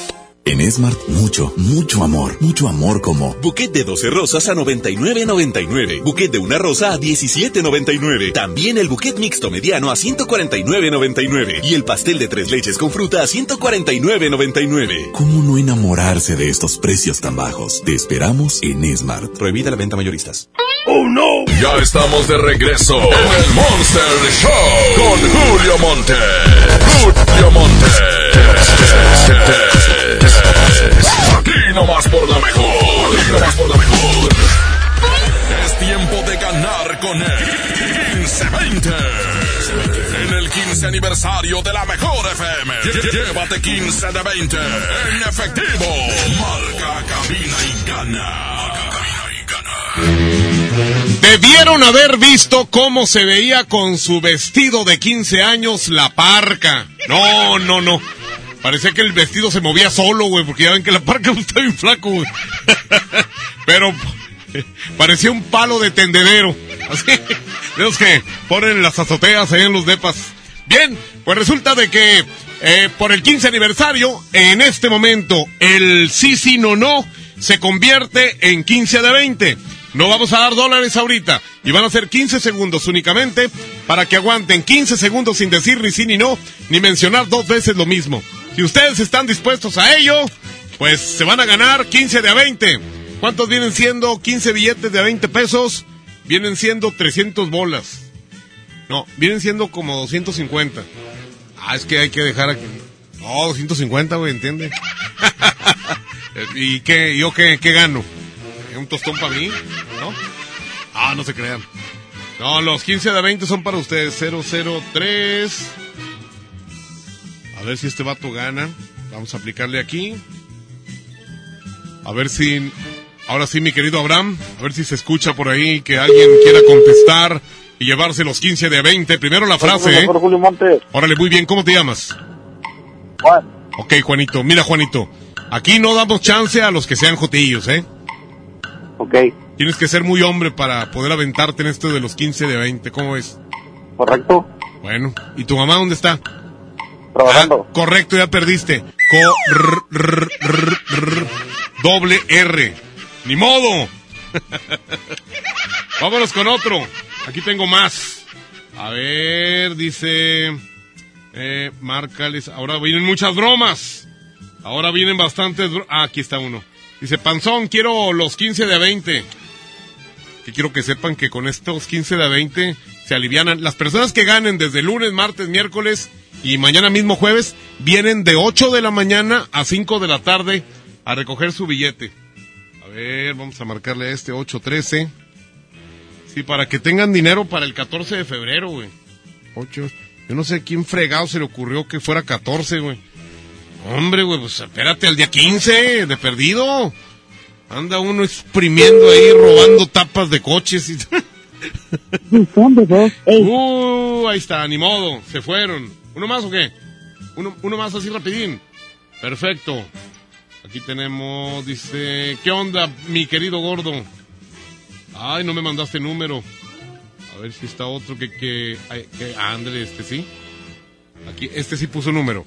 En Smart, mucho, mucho amor. Mucho amor como buquet de 12 rosas a 99.99. Buquet de una rosa a 17.99. También el buquet mixto mediano a 149.99. Y el pastel de tres leches con fruta a 149.99. ¿Cómo no enamorarse de estos precios tan bajos? Te esperamos en Smart. Prohibida la venta mayoristas. ¡Oh, no! Ya estamos de regreso en el Monster Show con Julio Monte. Julio Monte. Aquí nomás por la mejor. Aquí nomás por la mejor. Es tiempo de ganar con el 1520. En el 15 aniversario de la mejor FM. Llévate 15 de 20 en efectivo. Marca, cabina y gana. Debieron haber visto cómo se veía con su vestido de 15 años la parca. No, no, no. Parecía que el vestido se movía solo, güey, porque ya ven que la parca está bien flaco, güey. [LAUGHS] Pero parecía un palo de tendedero. Así, de los que ponen las azoteas ahí en los depas. Bien, pues resulta de que eh, por el 15 aniversario, en este momento, el sí, sí, no, no, se convierte en 15 de 20. No vamos a dar dólares ahorita. Y van a ser 15 segundos únicamente para que aguanten 15 segundos sin decir ni sí ni no, ni mencionar dos veces lo mismo. Si ustedes están dispuestos a ello, pues se van a ganar 15 de a 20. ¿Cuántos vienen siendo 15 billetes de a 20 pesos? Vienen siendo 300 bolas. No, vienen siendo como 250. Ah, es que hay que dejar aquí. No, 250, güey, ¿entiende? [LAUGHS] ¿Y qué, yo qué, qué gano? ¿Un tostón para mí? ¿No? Ah, no se crean. No, los 15 de 20 son para ustedes. 003. A ver si este vato gana. Vamos a aplicarle aquí. A ver si. Ahora sí, mi querido Abraham. A ver si se escucha por ahí que alguien quiera contestar y llevarse los 15 de 20. Primero la frase, ¿eh? Julio Montes. Órale, muy bien. ¿Cómo te llamas? Juan. Ok, Juanito. Mira, Juanito. Aquí no damos chance a los que sean jotillos, ¿eh? Ok. Tienes que ser muy hombre para poder aventarte en esto de los 15 de 20. ¿Cómo ves? Correcto. Bueno. ¿Y tu mamá dónde está? Ah, correcto, ya perdiste. Doble R. Ni modo. [LAUGHS] Vámonos con otro. Aquí tengo más. A ver, dice... Eh, márcales. Ahora vienen muchas bromas. Ahora vienen bastantes... Ah, aquí está uno. Dice, Panzón, quiero los 15 de a 20. Que quiero que sepan que con estos 15 de a 20 se alivianan. Las personas que ganen desde lunes, martes, miércoles y mañana mismo jueves vienen de 8 de la mañana a 5 de la tarde a recoger su billete. A ver, vamos a marcarle a este 813. Sí, para que tengan dinero para el 14 de febrero, güey. 8. Yo no sé quién fregado se le ocurrió que fuera 14, güey. Hombre, güey, pues espérate al día 15 de perdido. Anda uno exprimiendo ahí, robando tapas de coches y... [LAUGHS] uh, ahí está, ni modo, se fueron. ¿Uno más o qué? Uno, uno más así rapidín. Perfecto. Aquí tenemos, dice, ¿qué onda, mi querido gordo? Ay, no me mandaste número. A ver si está otro que, que, que ándale, este sí. Aquí, este sí puso número.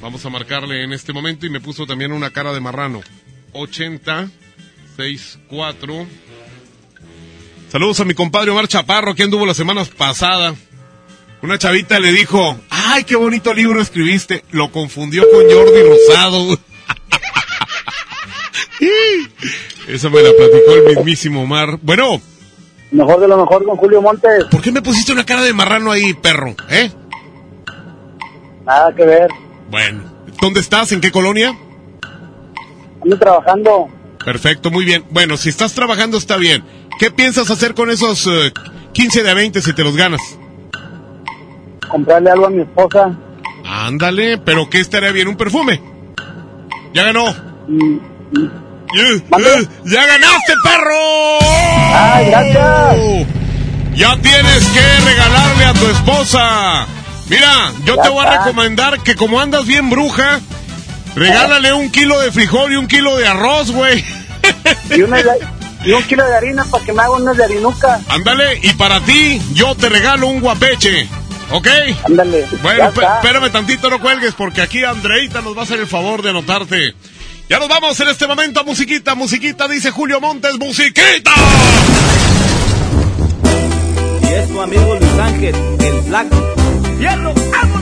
Vamos a marcarle en este momento y me puso también una cara de marrano. 80 64. Saludos a mi compadre Omar Chaparro, que anduvo las semanas pasadas. Una chavita le dijo, ay, qué bonito libro escribiste. Lo confundió con Jordi Rosado. [LAUGHS] Esa me la platicó el mismísimo Omar. Bueno. Mejor de lo mejor con Julio Montes. ¿Por qué me pusiste una cara de marrano ahí, perro? ¿Eh? Nada que ver. Bueno. ¿Dónde estás? ¿En qué colonia? Ando trabajando. Perfecto, muy bien. Bueno, si estás trabajando está bien. ¿Qué piensas hacer con esos eh, 15 de a 20 si te los ganas? Comprarle algo a mi esposa. Ándale, pero ¿qué estaría bien? ¿Un perfume? Ya ganó. Mm, Eh, eh, ¡Ya ganaste, perro! ¡Ay, gracias! Ya tienes que regalarle a tu esposa. Mira, yo te voy a recomendar que como andas bien bruja, regálale un kilo de frijol y un kilo de arroz, güey. Y, una, y un kilo de harina para que me haga unas de harinuca. Ándale, y para ti, yo te regalo un guapeche. ¿Ok? Ándale. Bueno, espérame tantito, no cuelgues, porque aquí Andreita nos va a hacer el favor de anotarte. Ya nos vamos en este momento a musiquita, musiquita, dice Julio Montes, musiquita. Y es tu amigo Luis Ángel, el flaco. ¡Fierro! ¡Vámonos,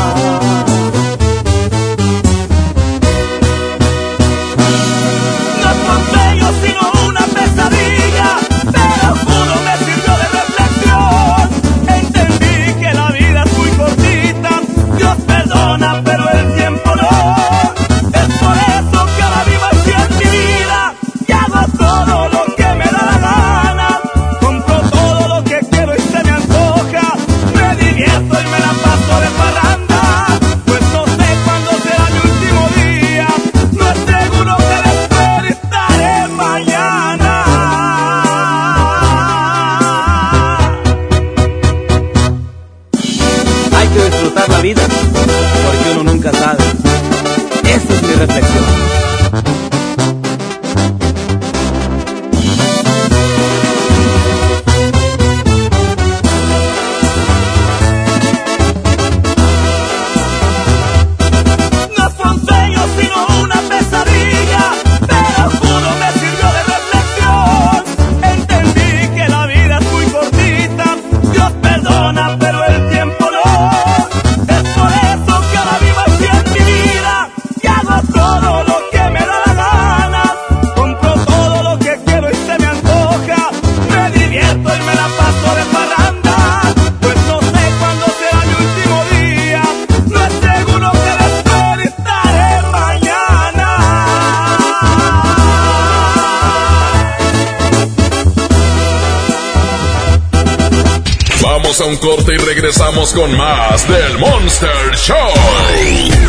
Regresamos con más del Monster Show.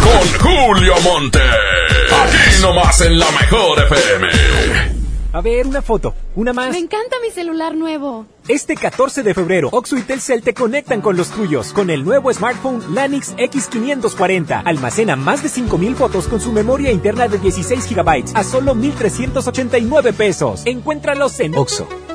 Con Julio Monte. Aquí nomás en la mejor FM. A ver, una foto, una más. Me encanta mi celular nuevo. Este 14 de febrero, Oxo y Telcel te conectan con los tuyos con el nuevo smartphone Lanix X540. Almacena más de 5000 fotos con su memoria interna de 16 GB a solo 1389 pesos. Encuéntralos en Oxo,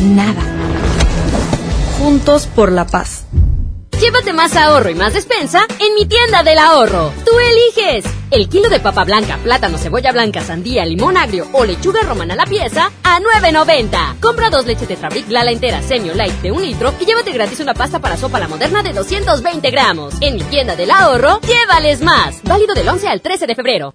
Nada. Juntos por la paz. Llévate más ahorro y más despensa en mi tienda del ahorro. Tú eliges. El kilo de papa blanca, plátano, cebolla blanca, sandía, limón agrio o lechuga romana a la pieza a 9.90. Compra dos leches de Fabric Lala entera semi light de un litro y llévate gratis una pasta para sopa la moderna de 220 gramos. En mi tienda del ahorro, llévales más. Válido del 11 al 13 de febrero.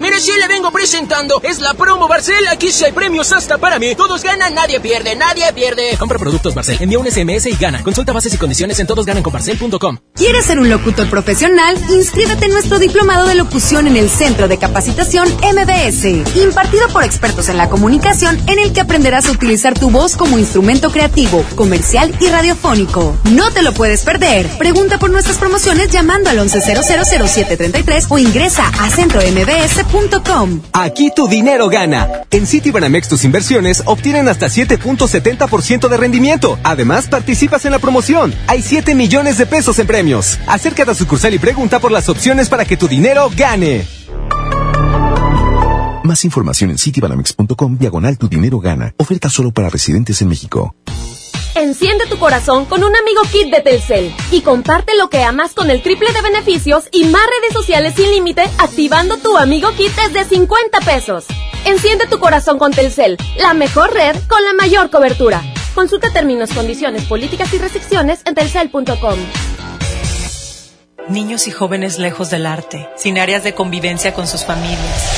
Mire, si le vengo presentando, es la promo Barcel. Aquí sí hay premios hasta para mí. Todos ganan, nadie pierde, nadie pierde. Compra productos Barcel, envía un SMS y gana. Consulta bases y condiciones en todosgananconbarcel.com. ¿Quieres ser un locutor profesional? Inscríbete en nuestro diplomado de locución en el Centro de Capacitación MBS, impartido por expertos en la comunicación, en el que aprenderás a utilizar tu voz como instrumento creativo, comercial y radiofónico. No te lo puedes perder. Pregunta por nuestras promociones llamando al 11000733 o ingresa a centrombs.com. Aquí tu dinero gana. En Citibanamex tus inversiones obtienen hasta 7.70% de rendimiento. Además, participas en la promoción. Hay 7 millones de pesos en premios. Acércate a sucursal y pregunta por las opciones para que tu dinero gane. Más información en citibanamex.com diagonal tu dinero gana. Oferta solo para residentes en México. Enciende tu corazón con un amigo kit de Telcel y comparte lo que amas con el triple de beneficios y más redes sociales sin límite activando tu amigo kit desde 50 pesos. Enciende tu corazón con Telcel, la mejor red con la mayor cobertura. Consulta términos, condiciones, políticas y restricciones en telcel.com. Niños y jóvenes lejos del arte, sin áreas de convivencia con sus familias.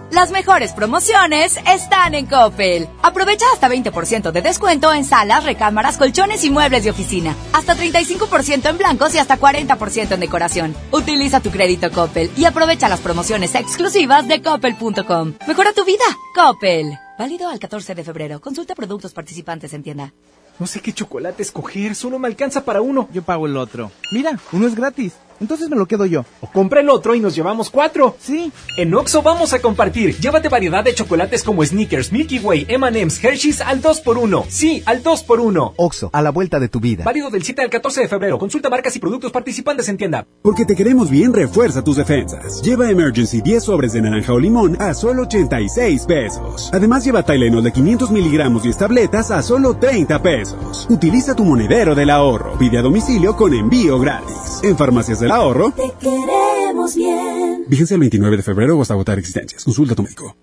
Las mejores promociones están en Coppel. Aprovecha hasta 20% de descuento en salas, recámaras, colchones y muebles de oficina. Hasta 35% en blancos y hasta 40% en decoración. Utiliza tu crédito Coppel y aprovecha las promociones exclusivas de coppel.com. Mejora tu vida. Coppel. Válido al 14 de febrero. Consulta productos participantes en tienda. No sé qué chocolate escoger, solo me alcanza para uno. Yo pago el otro. Mira, uno es gratis. Entonces me lo quedo yo. O compra el otro y nos llevamos cuatro. Sí. En Oxo vamos a compartir. Llévate variedad de chocolates como Snickers, Milky Way, M&M's, Hershey's al 2x1. Sí, al 2x1. Oxo, a la vuelta de tu vida. Válido del 7 al 14 de febrero. Consulta marcas y productos participantes en tienda. Porque te queremos bien, refuerza tus defensas. Lleva Emergency 10 sobres de naranja o limón a solo 86 pesos. Además lleva Tylenol de 500 miligramos y tabletas a solo 30 pesos. Utiliza tu monedero del ahorro. Pide a domicilio con envío gratis. En Farmacias del Ahorro. Te queremos bien. Fíjense el 29 de febrero o hasta agotar existencias. Consulta a tu médico.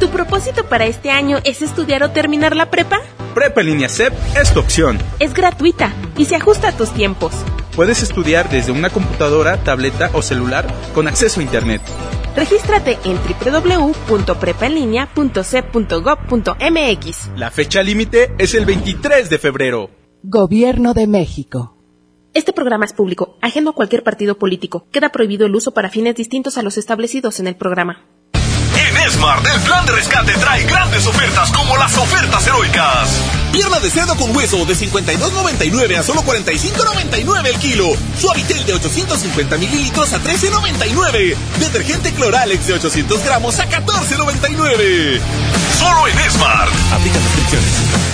¿Tu propósito para este año es estudiar o terminar la prepa? Prepa en línea CEP es tu opción. Es gratuita y se ajusta a tus tiempos. Puedes estudiar desde una computadora, tableta o celular con acceso a Internet. Regístrate en www.prepaenlinea.cep.gov.mx. La fecha límite es el 23 de febrero. Gobierno de México. Este programa es público, ajeno a cualquier partido político. Queda prohibido el uso para fines distintos a los establecidos en el programa. En Esmart, el plan de rescate trae grandes ofertas como las ofertas heroicas. Pierna de cerdo con hueso de 52.99 a solo 45.99 el kilo. Suavitel de 850 mililitros a 13.99. Detergente Cloralex de 800 gramos a 14.99. Solo en Esmart. Aplica restricciones.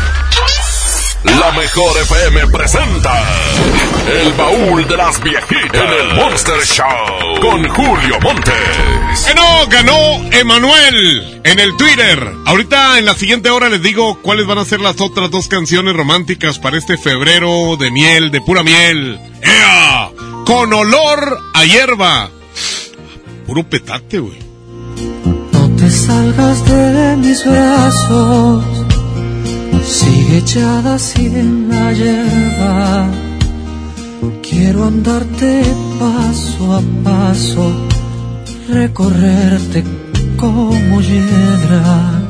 La mejor FM presenta El baúl de las viejitas en el Monster Show con Julio Montes. Bueno, ganó Emanuel en el Twitter. Ahorita en la siguiente hora les digo cuáles van a ser las otras dos canciones románticas para este febrero de miel, de pura miel. ¡Ea! Con olor a hierba. Puro petate, güey. No te salgas de mis brazos Sigue echada así en la hierba. Quiero andarte paso a paso, recorrerte como hiedra.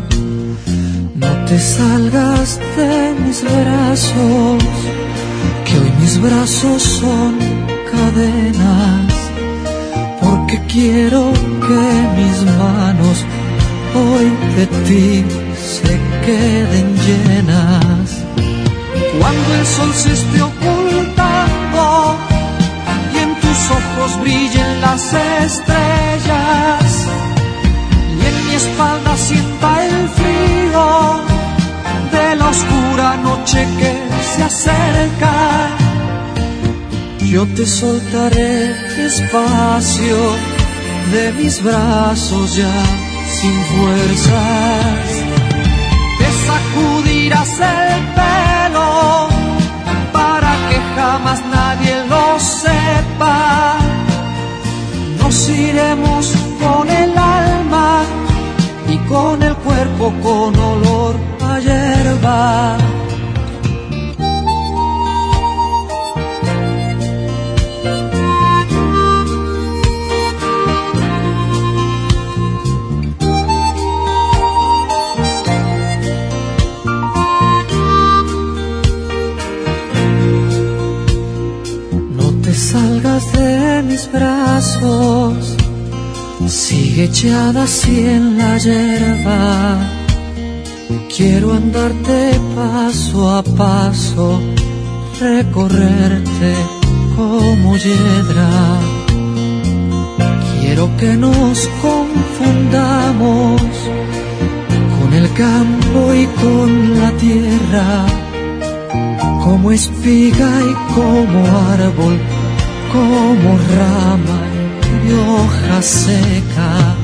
No te salgas de mis brazos, que hoy mis brazos son cadenas, porque quiero que mis manos hoy de ti se queden llenas. Cuando el sol se esté ocultando y en tus ojos brillen las estrellas y en mi espalda sienta el frío de la oscura noche que se acerca. Yo te soltaré despacio de mis brazos ya sin fuerzas sacudirás el pelo para que jamás nadie lo sepa. Nos iremos con el alma y con el cuerpo con olor a hierba. Mis brazos, sigue echada así en la hierba. Quiero andarte paso a paso, recorrerte como hiedra. Quiero que nos confundamos con el campo y con la tierra, como espiga y como árbol como rama y hoja seca.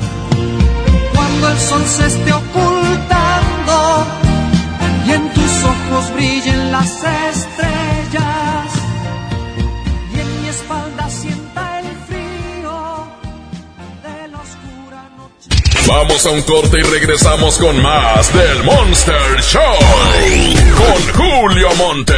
Cuando el sol se esté ocultando y en tus ojos brillen las estrellas y en mi espalda sienta el frío de la oscura noche. Vamos a un corte y regresamos con más del Monster Show con Julio Monte.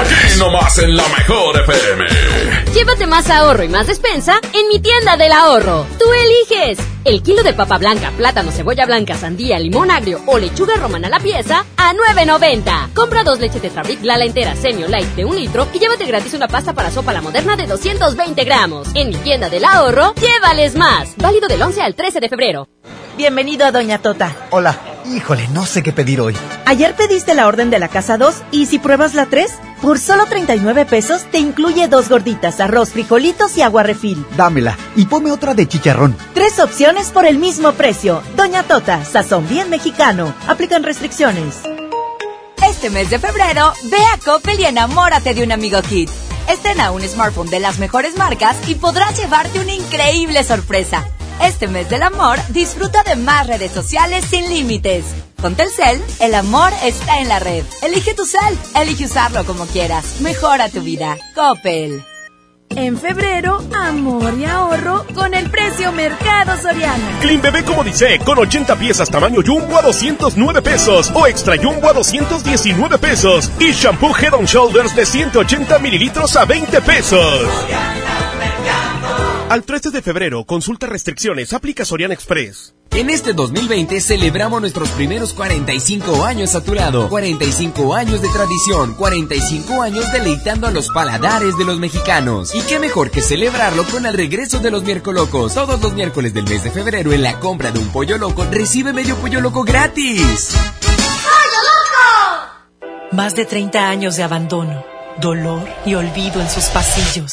Aquí nomás en la mejor FM. Llévate más ahorro y más despensa en mi tienda del ahorro. Tú eliges. El kilo de papa blanca, plátano, cebolla blanca, sandía, limón agrio o lechuga romana a la pieza a 9.90. Compra dos leches Tetrabric Lala entera Senior Light de un litro y llévate gratis una pasta para sopa la moderna de 220 gramos. En mi tienda del ahorro, llévales más. Válido del 11 al 13 de febrero. Bienvenido a Doña Tota. Hola. Híjole, no sé qué pedir hoy. Ayer pediste la orden de la casa 2 y si pruebas la 3, por solo 39 pesos te incluye dos gorditas, arroz, frijolitos y agua refil. Dámela y ponme otra de chicharrón. Tres opciones por el mismo precio. Doña Tota, sazón bien mexicano. Aplican restricciones. Este mes de febrero, ve a Coppel y enamórate de un amigo Kit. Estrena un smartphone de las mejores marcas y podrás llevarte una increíble sorpresa. Este mes del amor, disfruta de más redes sociales sin límites. Con Telcel, el amor está en la red. Elige tu cel, elige usarlo como quieras. Mejora tu vida. Coppel. En febrero, amor y ahorro con el precio Mercado Soriana. Clean Bebé como dice, con 80 piezas tamaño Jumbo a 209 pesos o Extra Jumbo a 219 pesos y Shampoo Head on Shoulders de 180 mililitros a 20 pesos. Soriana, Al 13 de febrero, consulta restricciones, aplica Sorian Express. En este 2020 celebramos nuestros primeros 45 años a tu lado. 45 años de tradición, 45 años deleitando a los paladares de los mexicanos. Y qué mejor que celebrarlo con el regreso de los locos. Todos los miércoles del mes de febrero en la compra de un pollo loco recibe medio pollo loco gratis. ¡Pollo loco! Más de 30 años de abandono, dolor y olvido en sus pasillos.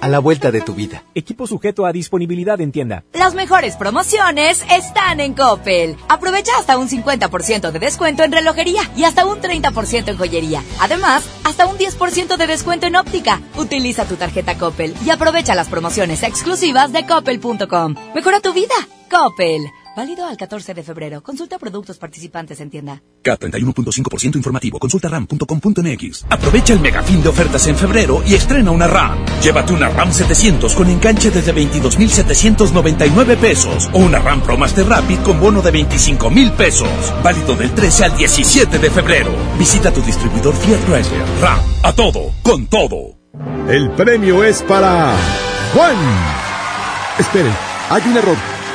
a la vuelta de tu vida. Equipo sujeto a disponibilidad en tienda. Las mejores promociones están en Coppel. Aprovecha hasta un 50% de descuento en relojería y hasta un 30% en joyería. Además, hasta un 10% de descuento en óptica. Utiliza tu tarjeta Coppel y aprovecha las promociones exclusivas de coppel.com. Mejora tu vida. Coppel. Válido al 14 de febrero. Consulta productos participantes en tienda. K31.5% informativo. Consulta ram.com.mx. Aprovecha el megafín de ofertas en febrero y estrena una RAM. Llévate una RAM 700 con enganche desde 22.799 pesos o una RAM Pro Master Rapid con bono de 25.000 pesos. Válido del 13 al 17 de febrero. Visita tu distribuidor Fiat Chrysler. RAM. A todo. Con todo. El premio es para Juan. Esperen, hay un error.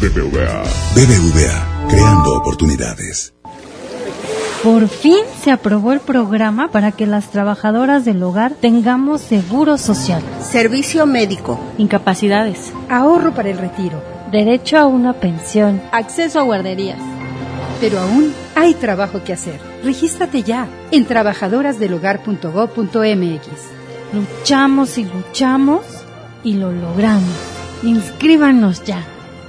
BBVA. BBVA, creando oportunidades. Por fin se aprobó el programa para que las trabajadoras del hogar tengamos seguro social, servicio médico, incapacidades, ahorro para el retiro, derecho a una pensión, acceso a guarderías. Pero aún hay trabajo que hacer. Regístrate ya en trabajadorasdelhogar.gov.mx. Luchamos y luchamos y lo logramos. Inscríbanos ya.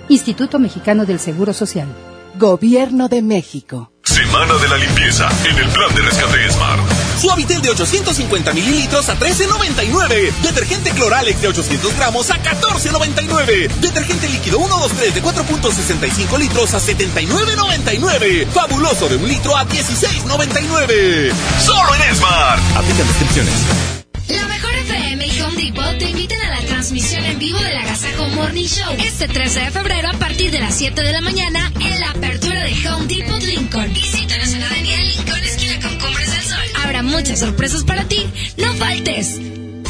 Instituto Mexicano del Seguro Social. Gobierno de México. Semana de la limpieza en el plan de rescate Smart. Suavitel de 850 mililitros a 13.99. Detergente Cloralex de 800 gramos a 14.99. Detergente líquido 123 de 4.65 litros a 79.99. Fabuloso de un litro a 16.99. Solo en Smart. Aplican descripciones. La mejor FM y Home Depot te invitan a la transmisión en vivo del Agasajo Morning Show este 13 de febrero a partir de las 7 de la mañana en la apertura de Home Depot Lincoln. Visítanos en Avenida Lincoln, esquina con Cumbres del Sol. Habrá muchas sorpresas para ti. ¡No faltes!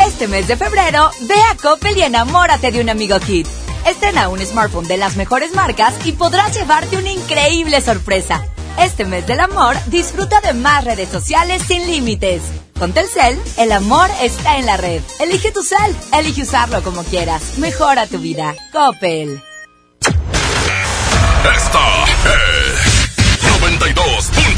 Este mes de febrero, ve a Coppel y enamórate de un amigo Kit. Estrena un smartphone de las mejores marcas y podrás llevarte una increíble sorpresa. Este mes del amor, disfruta de más redes sociales sin límites. Con Telcel, el amor está en la red. Elige tu cel, elige usarlo como quieras. Mejora tu vida. Coppel. Esta es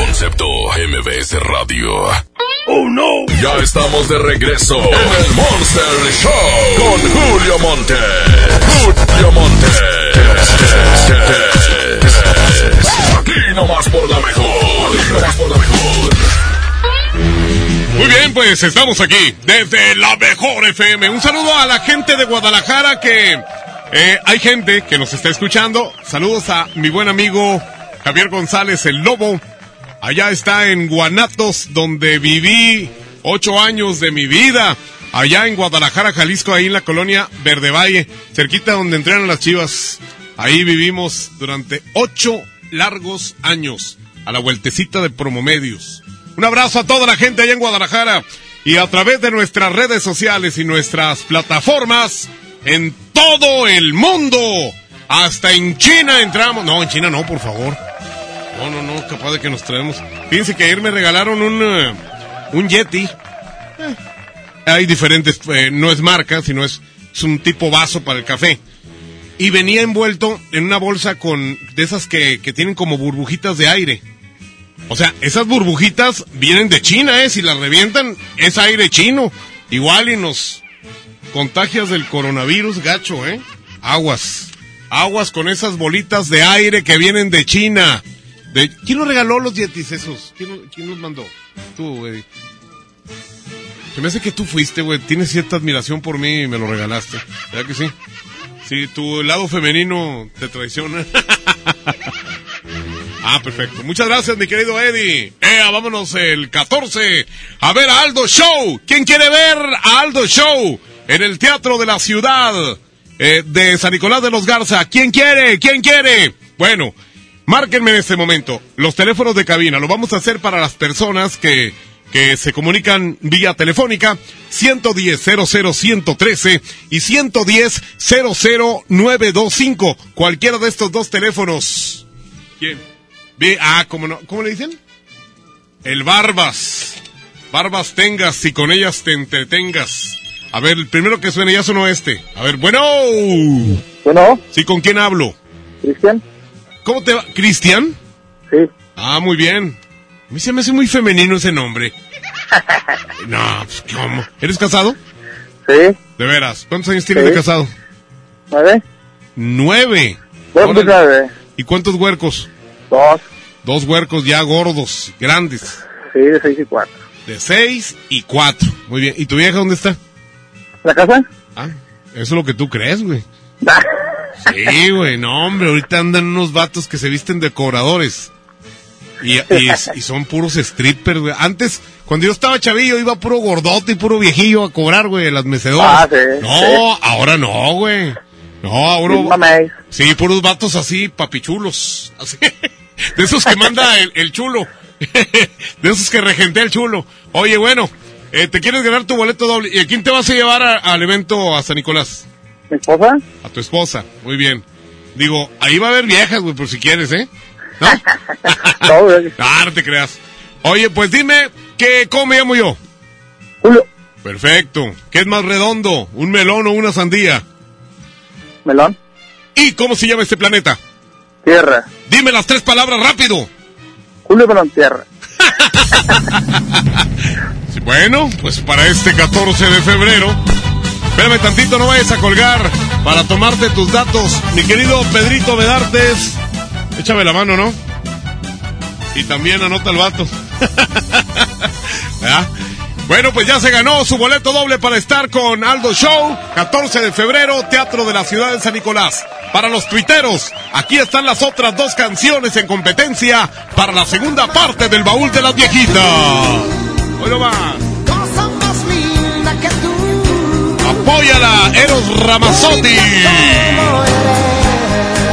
Concepto MBS Radio. ¡Oh, no! Ya estamos de regreso en el Monster Show con Julio Monte. Julio Monte. Aquí nomás por la mejor. Aquí nomás por la mejor. Muy bien, pues estamos aquí desde la mejor FM. Un saludo a la gente de Guadalajara que eh, hay gente que nos está escuchando. Saludos a mi buen amigo Javier González, el Lobo. Allá está en Guanatos, donde viví ocho años de mi vida. Allá en Guadalajara, Jalisco, ahí en la colonia Verde Valle, cerquita donde entrenan las chivas. Ahí vivimos durante ocho largos años, a la vueltecita de Promomedios. Un abrazo a toda la gente allá en Guadalajara y a través de nuestras redes sociales y nuestras plataformas en todo el mundo. Hasta en China entramos. No, en China no, por favor. No, no, no, capaz de que nos traemos. Fíjense que ayer me regalaron un, eh, un Yeti. Eh, hay diferentes, eh, no es marca, sino es, es, un tipo vaso para el café. Y venía envuelto en una bolsa con de esas que, que tienen como burbujitas de aire. O sea, esas burbujitas vienen de China, ¿eh? Si las revientan, es aire chino. Igual y nos contagias del coronavirus, gacho, ¿eh? Aguas. Aguas con esas bolitas de aire que vienen de China. ¿Quién nos regaló los dietis esos? ¿Quién, ¿Quién, los mandó? Tú, güey. Se me hace que tú fuiste, güey. Tienes cierta admiración por mí y me lo regalaste. ¿Verdad que sí? Sí, tu lado femenino te traiciona. [LAUGHS] ah, perfecto. Muchas gracias, mi querido Eddie. Eh, vámonos el 14 a ver a Aldo Show. ¿Quién quiere ver a Aldo Show en el Teatro de la Ciudad eh, de San Nicolás de los Garza? ¿Quién quiere? ¿Quién quiere? Bueno, márquenme en este momento. Los teléfonos de cabina. Lo vamos a hacer para las personas que que se comunican vía telefónica. 110 113 y 110 00925 cualquiera de estos dos teléfonos. Quién ah cómo no cómo le dicen el barbas. Barbas tengas y con ellas te entretengas. A ver el primero que suene ya sonó este. A ver bueno. Bueno. Sí con quién hablo Cristian cómo te va Cristian sí ah muy bien a mí se me hace muy femenino ese nombre. [LAUGHS] no, pues ¿cómo? ¿Eres casado? Sí. De veras. ¿Cuántos años tienes de casado? Nueve. Nueve. Dos nueve. ¿Y cuántos huercos? Dos. Dos huercos ya gordos, grandes. Sí, de seis y cuatro. De seis y cuatro. Muy bien. ¿Y tu vieja dónde está? ¿La casa? Ah, eso es lo que tú crees, güey. [LAUGHS] sí, güey. No, hombre, ahorita andan unos vatos que se visten de cobradores. Y, y, son puros strippers, güey. Antes, cuando yo estaba chavillo, iba puro gordote y puro viejillo a cobrar, güey, las mecedoras. Ah, sí, no, ahora no, güey. No, ahora. Sí, puros vatos así, papichulos. Así. [LAUGHS] De esos que manda el, chulo. [LAUGHS] De esos que regentea el chulo. Oye, bueno, eh, ¿te quieres ganar tu boleto doble? ¿Y a quién te vas a llevar al evento a San Nicolás? ¿Mi esposa? A tu esposa, muy bien. Digo, ahí va a haber viejas, güey, por si quieres, ¿eh? ¿No? [LAUGHS] ah, no te creas. Oye, pues dime, ¿qué, ¿cómo me llamo yo? Julio. Perfecto. ¿Qué es más redondo? ¿Un melón o una sandía? Melón. ¿Y cómo se llama este planeta? Tierra. Dime las tres palabras rápido. Julio Melón Tierra. [LAUGHS] bueno, pues para este 14 de febrero, espérame tantito, no vayas a colgar para tomarte tus datos. Mi querido Pedrito Medartes, Échame la mano, ¿no? Y también anota el vato. [LAUGHS] Bueno, pues ya se ganó su boleto doble para estar con Aldo Show, 14 de febrero, Teatro de la Ciudad de San Nicolás. Para los tuiteros, aquí están las otras dos canciones en competencia para la segunda parte del baúl de las viejitas. Hoy más. Apóyala, Eros Ramazzotti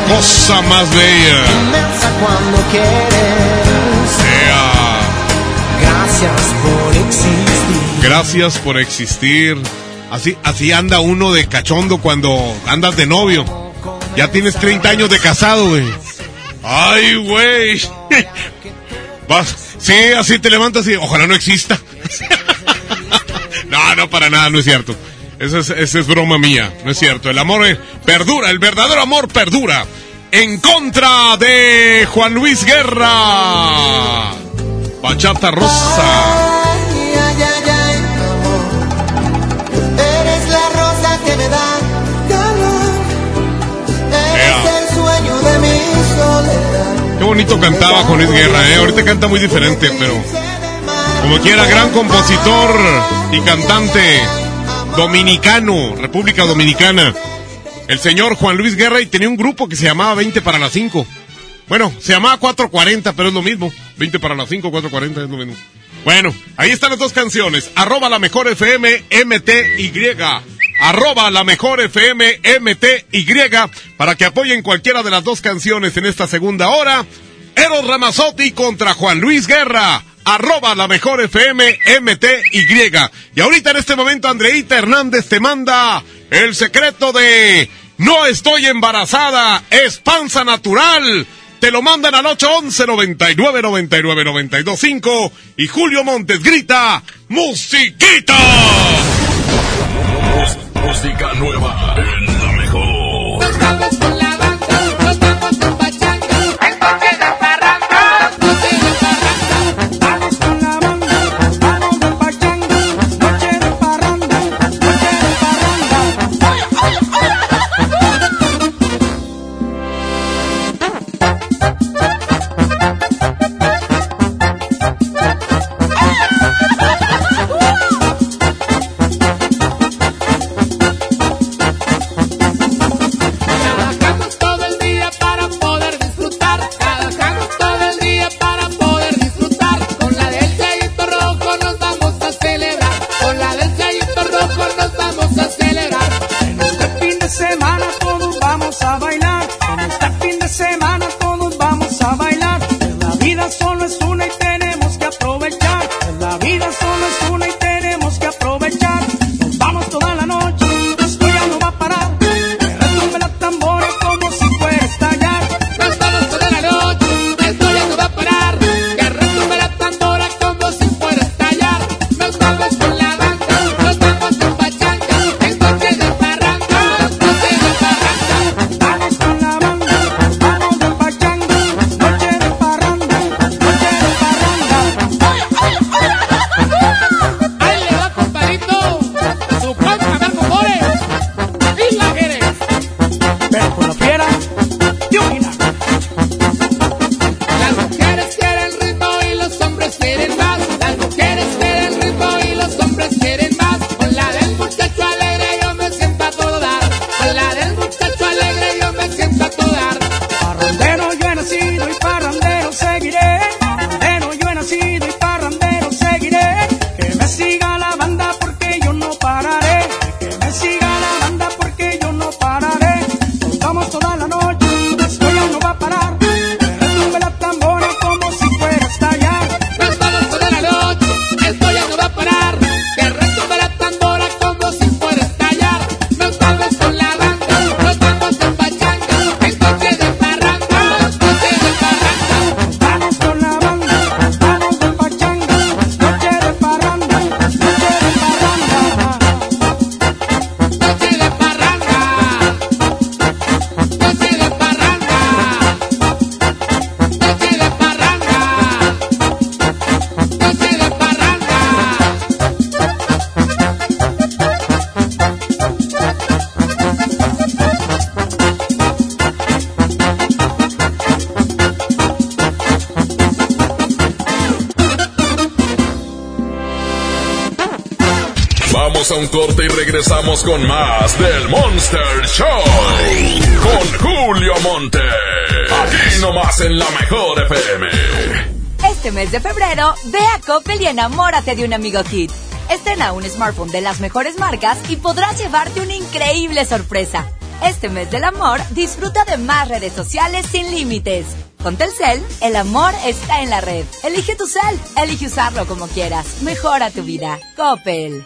cosa más bella. cuando quieres. Sea. Gracias por existir. Gracias por existir. Así, así anda uno de cachondo cuando andas de novio. Ya tienes 30 años de casado, güey. Ay, güey. [LAUGHS] Vas, sí, así te levantas y ojalá no exista. [LAUGHS] no, no, para nada, no es cierto. Esa es, esa es broma mía, no es cierto. El amor perdura, el verdadero amor perdura. En contra de Juan Luis Guerra. Bachata Rosa. Eres la rosa que me da calor. Eres el sueño de mi soledad. Qué bonito cantaba Juan Luis Guerra, ¿eh? Ahorita canta muy diferente, pero como quiera, gran compositor y cantante dominicano, República Dominicana. El señor Juan Luis Guerra y tenía un grupo que se llamaba 20 para las 5. Bueno, se llamaba 440, pero es lo mismo. 20 para las 5, 440 es lo mismo. Bueno, ahí están las dos canciones. Arroba la mejor FM MTY. Arroba la mejor FM MTY. Para que apoyen cualquiera de las dos canciones en esta segunda hora. Eros Ramazotti contra Juan Luis Guerra. Arroba la mejor FM MTY. Y ahorita en este momento Andreita Hernández te manda el secreto de No estoy embarazada, es panza natural. Te lo mandan al 811 99 99 92 5 y Julio Montes grita ¡Musiquita! Música nueva en la mejor. Con más del Monster Show. Con Julio Monte. Aquí nomás en la mejor FM. Este mes de febrero, ve a Coppel y enamórate de un amigo Kit. Estrena un smartphone de las mejores marcas y podrás llevarte una increíble sorpresa. Este mes del amor, disfruta de más redes sociales sin límites. Con Telcel, el amor está en la red. Elige tu cel, elige usarlo como quieras. Mejora tu vida. Coppel.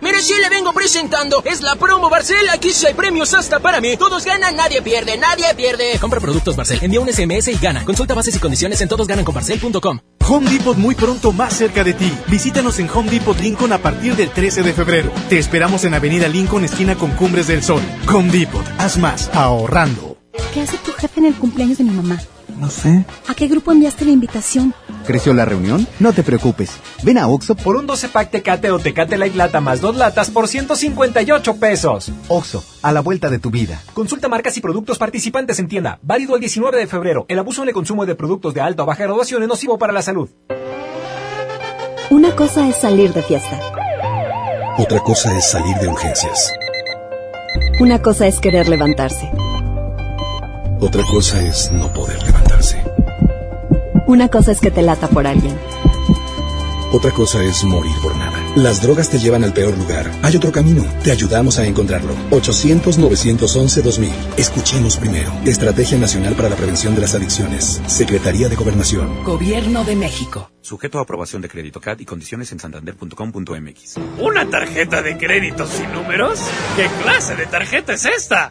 Mire, si le vengo presentando, es la promo Barcel. Aquí sí hay premios hasta para mí. Todos ganan, nadie pierde, nadie pierde. Compra productos Barcel, envía un SMS y gana. Consulta bases y condiciones en todosgananconbarcel.com. Home Depot muy pronto más cerca de ti. Visítanos en Home Depot Lincoln a partir del 13 de febrero. Te esperamos en Avenida Lincoln, esquina con Cumbres del Sol. Home Depot, haz más, ahorrando. ¿Qué hace tu jefe en el cumpleaños de mi mamá? No sé. ¿A qué grupo enviaste la invitación? ¿Creció la reunión? No te preocupes. Ven a Oxo por un 12 pack Tecate o Tecate Light Lata más dos latas por 158 pesos. Oxo, a la vuelta de tu vida. Consulta marcas y productos participantes en tienda. Válido el 19 de febrero. El abuso en el consumo de productos de alta o baja graduación es nocivo para la salud. Una cosa es salir de fiesta. Otra cosa es salir de urgencias. Una cosa es querer levantarse. Otra cosa es no poder levantarse. Una cosa es que te lata por alguien. Otra cosa es morir por nada. Las drogas te llevan al peor lugar. Hay otro camino. Te ayudamos a encontrarlo. 800-911-2000. Escuchemos primero. Estrategia Nacional para la Prevención de las Adicciones. Secretaría de Gobernación. Gobierno de México. Sujeto a aprobación de crédito CAD y condiciones en santander.com.mx. ¿Una tarjeta de crédito sin números? ¿Qué clase de tarjeta es esta?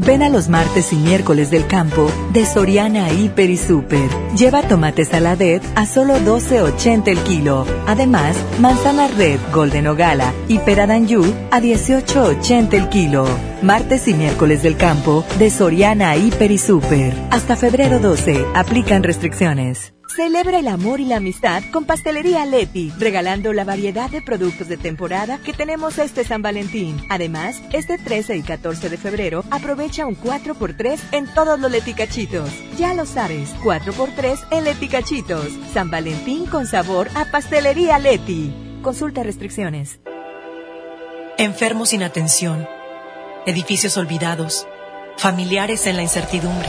Ven a los martes y miércoles del campo de Soriana Hiper y Super. Lleva tomate saladet a solo 12.80 el kilo. Además, manzana red, golden o gala y peradanyu a 18.80 el kilo. Martes y miércoles del campo de Soriana Hiper y Super. Hasta febrero 12. Aplican restricciones. Celebra el amor y la amistad con Pastelería Leti, regalando la variedad de productos de temporada que tenemos este San Valentín. Además, este 13 y 14 de febrero aprovecha un 4x3 en todos los leticachitos. Ya lo sabes, 4x3 en leticachitos. San Valentín con sabor a Pastelería Leti. Consulta restricciones. Enfermos sin atención, edificios olvidados, familiares en la incertidumbre.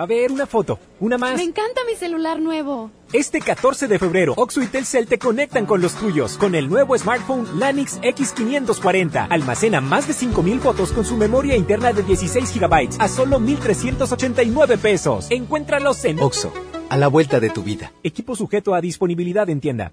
A ver, una foto, una más. Me encanta mi celular nuevo. Este 14 de febrero, Oxo y Telcel te conectan con los tuyos con el nuevo smartphone Lanix X540. Almacena más de 5000 fotos con su memoria interna de 16 GB a solo 1389 pesos. Encuéntralos en Oxo, a la vuelta de tu vida. Equipo sujeto a disponibilidad en tienda.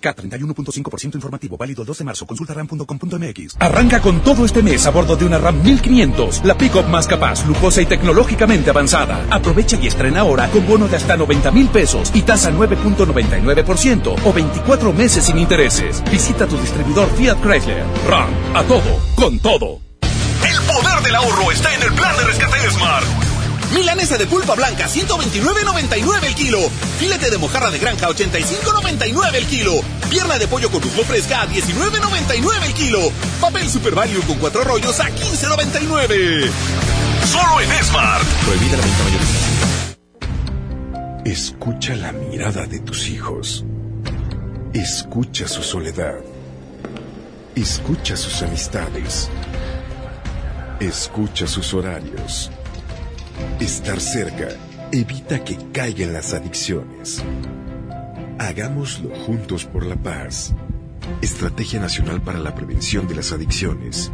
K31.5% informativo, válido el 2 de marzo. Consulta ram.com.mx. Arranca con todo este mes a bordo de una RAM 1500, la pick-up más capaz, lujosa y tecnológicamente avanzada. Aprovecha y estrena ahora con bono de hasta 90 mil pesos y tasa 9.99% o 24 meses sin intereses. Visita tu distribuidor Fiat Chrysler. RAM, a todo, con todo. El poder del ahorro está en el plan de rescate Smart. Milanesa de pulpa blanca, 129.99 el kilo. Filete de mojarra de granja, 85.99 el kilo. Pierna de pollo con muslo fresca, a 19.99 el kilo. Papel Super Value con cuatro rollos a 15.99. Solo en Smart. Prohibida la venta mayorista. Escucha la mirada de tus hijos. Escucha su soledad. Escucha sus amistades. Escucha sus horarios. Estar cerca evita que caigan las adicciones. Hagámoslo juntos por la paz. Estrategia Nacional para la Prevención de las Adicciones.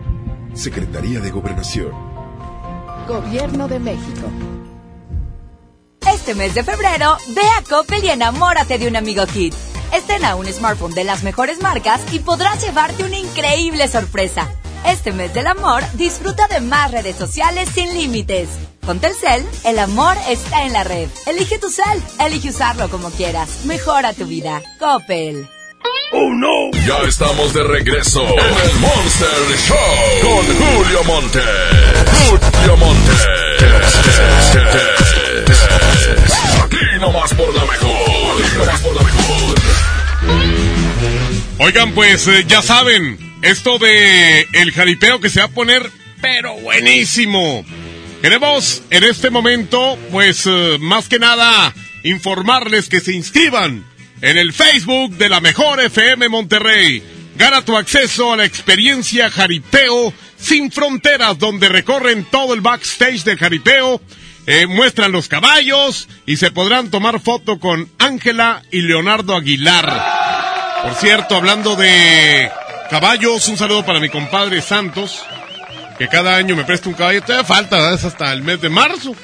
Secretaría de Gobernación. Gobierno de México. Este mes de febrero, ve a Coppel y enamórate de un amigo Kit. Estrena un smartphone de las mejores marcas y podrás llevarte una increíble sorpresa. Este mes del amor, disfruta de más redes sociales sin límites. Con Telcel, el amor está en la red. Elige tu cel, elige usarlo como quieras. Mejora tu vida. Coppel. ¡Oh, no! Ya estamos de regreso en el Monster Show con Julio Monte. Julio Monte. Aquí nomás por la mejor. Aquí nomás por la mejor. Oigan, pues eh, ya saben, esto de el jaripeo que se va a poner, pero buenísimo. Queremos en este momento, pues eh, más que nada, informarles que se inscriban en el Facebook de la Mejor FM Monterrey. Gana tu acceso a la experiencia Jaripeo sin fronteras, donde recorren todo el backstage del Jaripeo, eh, muestran los caballos y se podrán tomar foto con Ángela y Leonardo Aguilar. Por cierto, hablando de caballos, un saludo para mi compadre Santos, que cada año me presta un caballo. Todavía falta, es hasta el mes de marzo.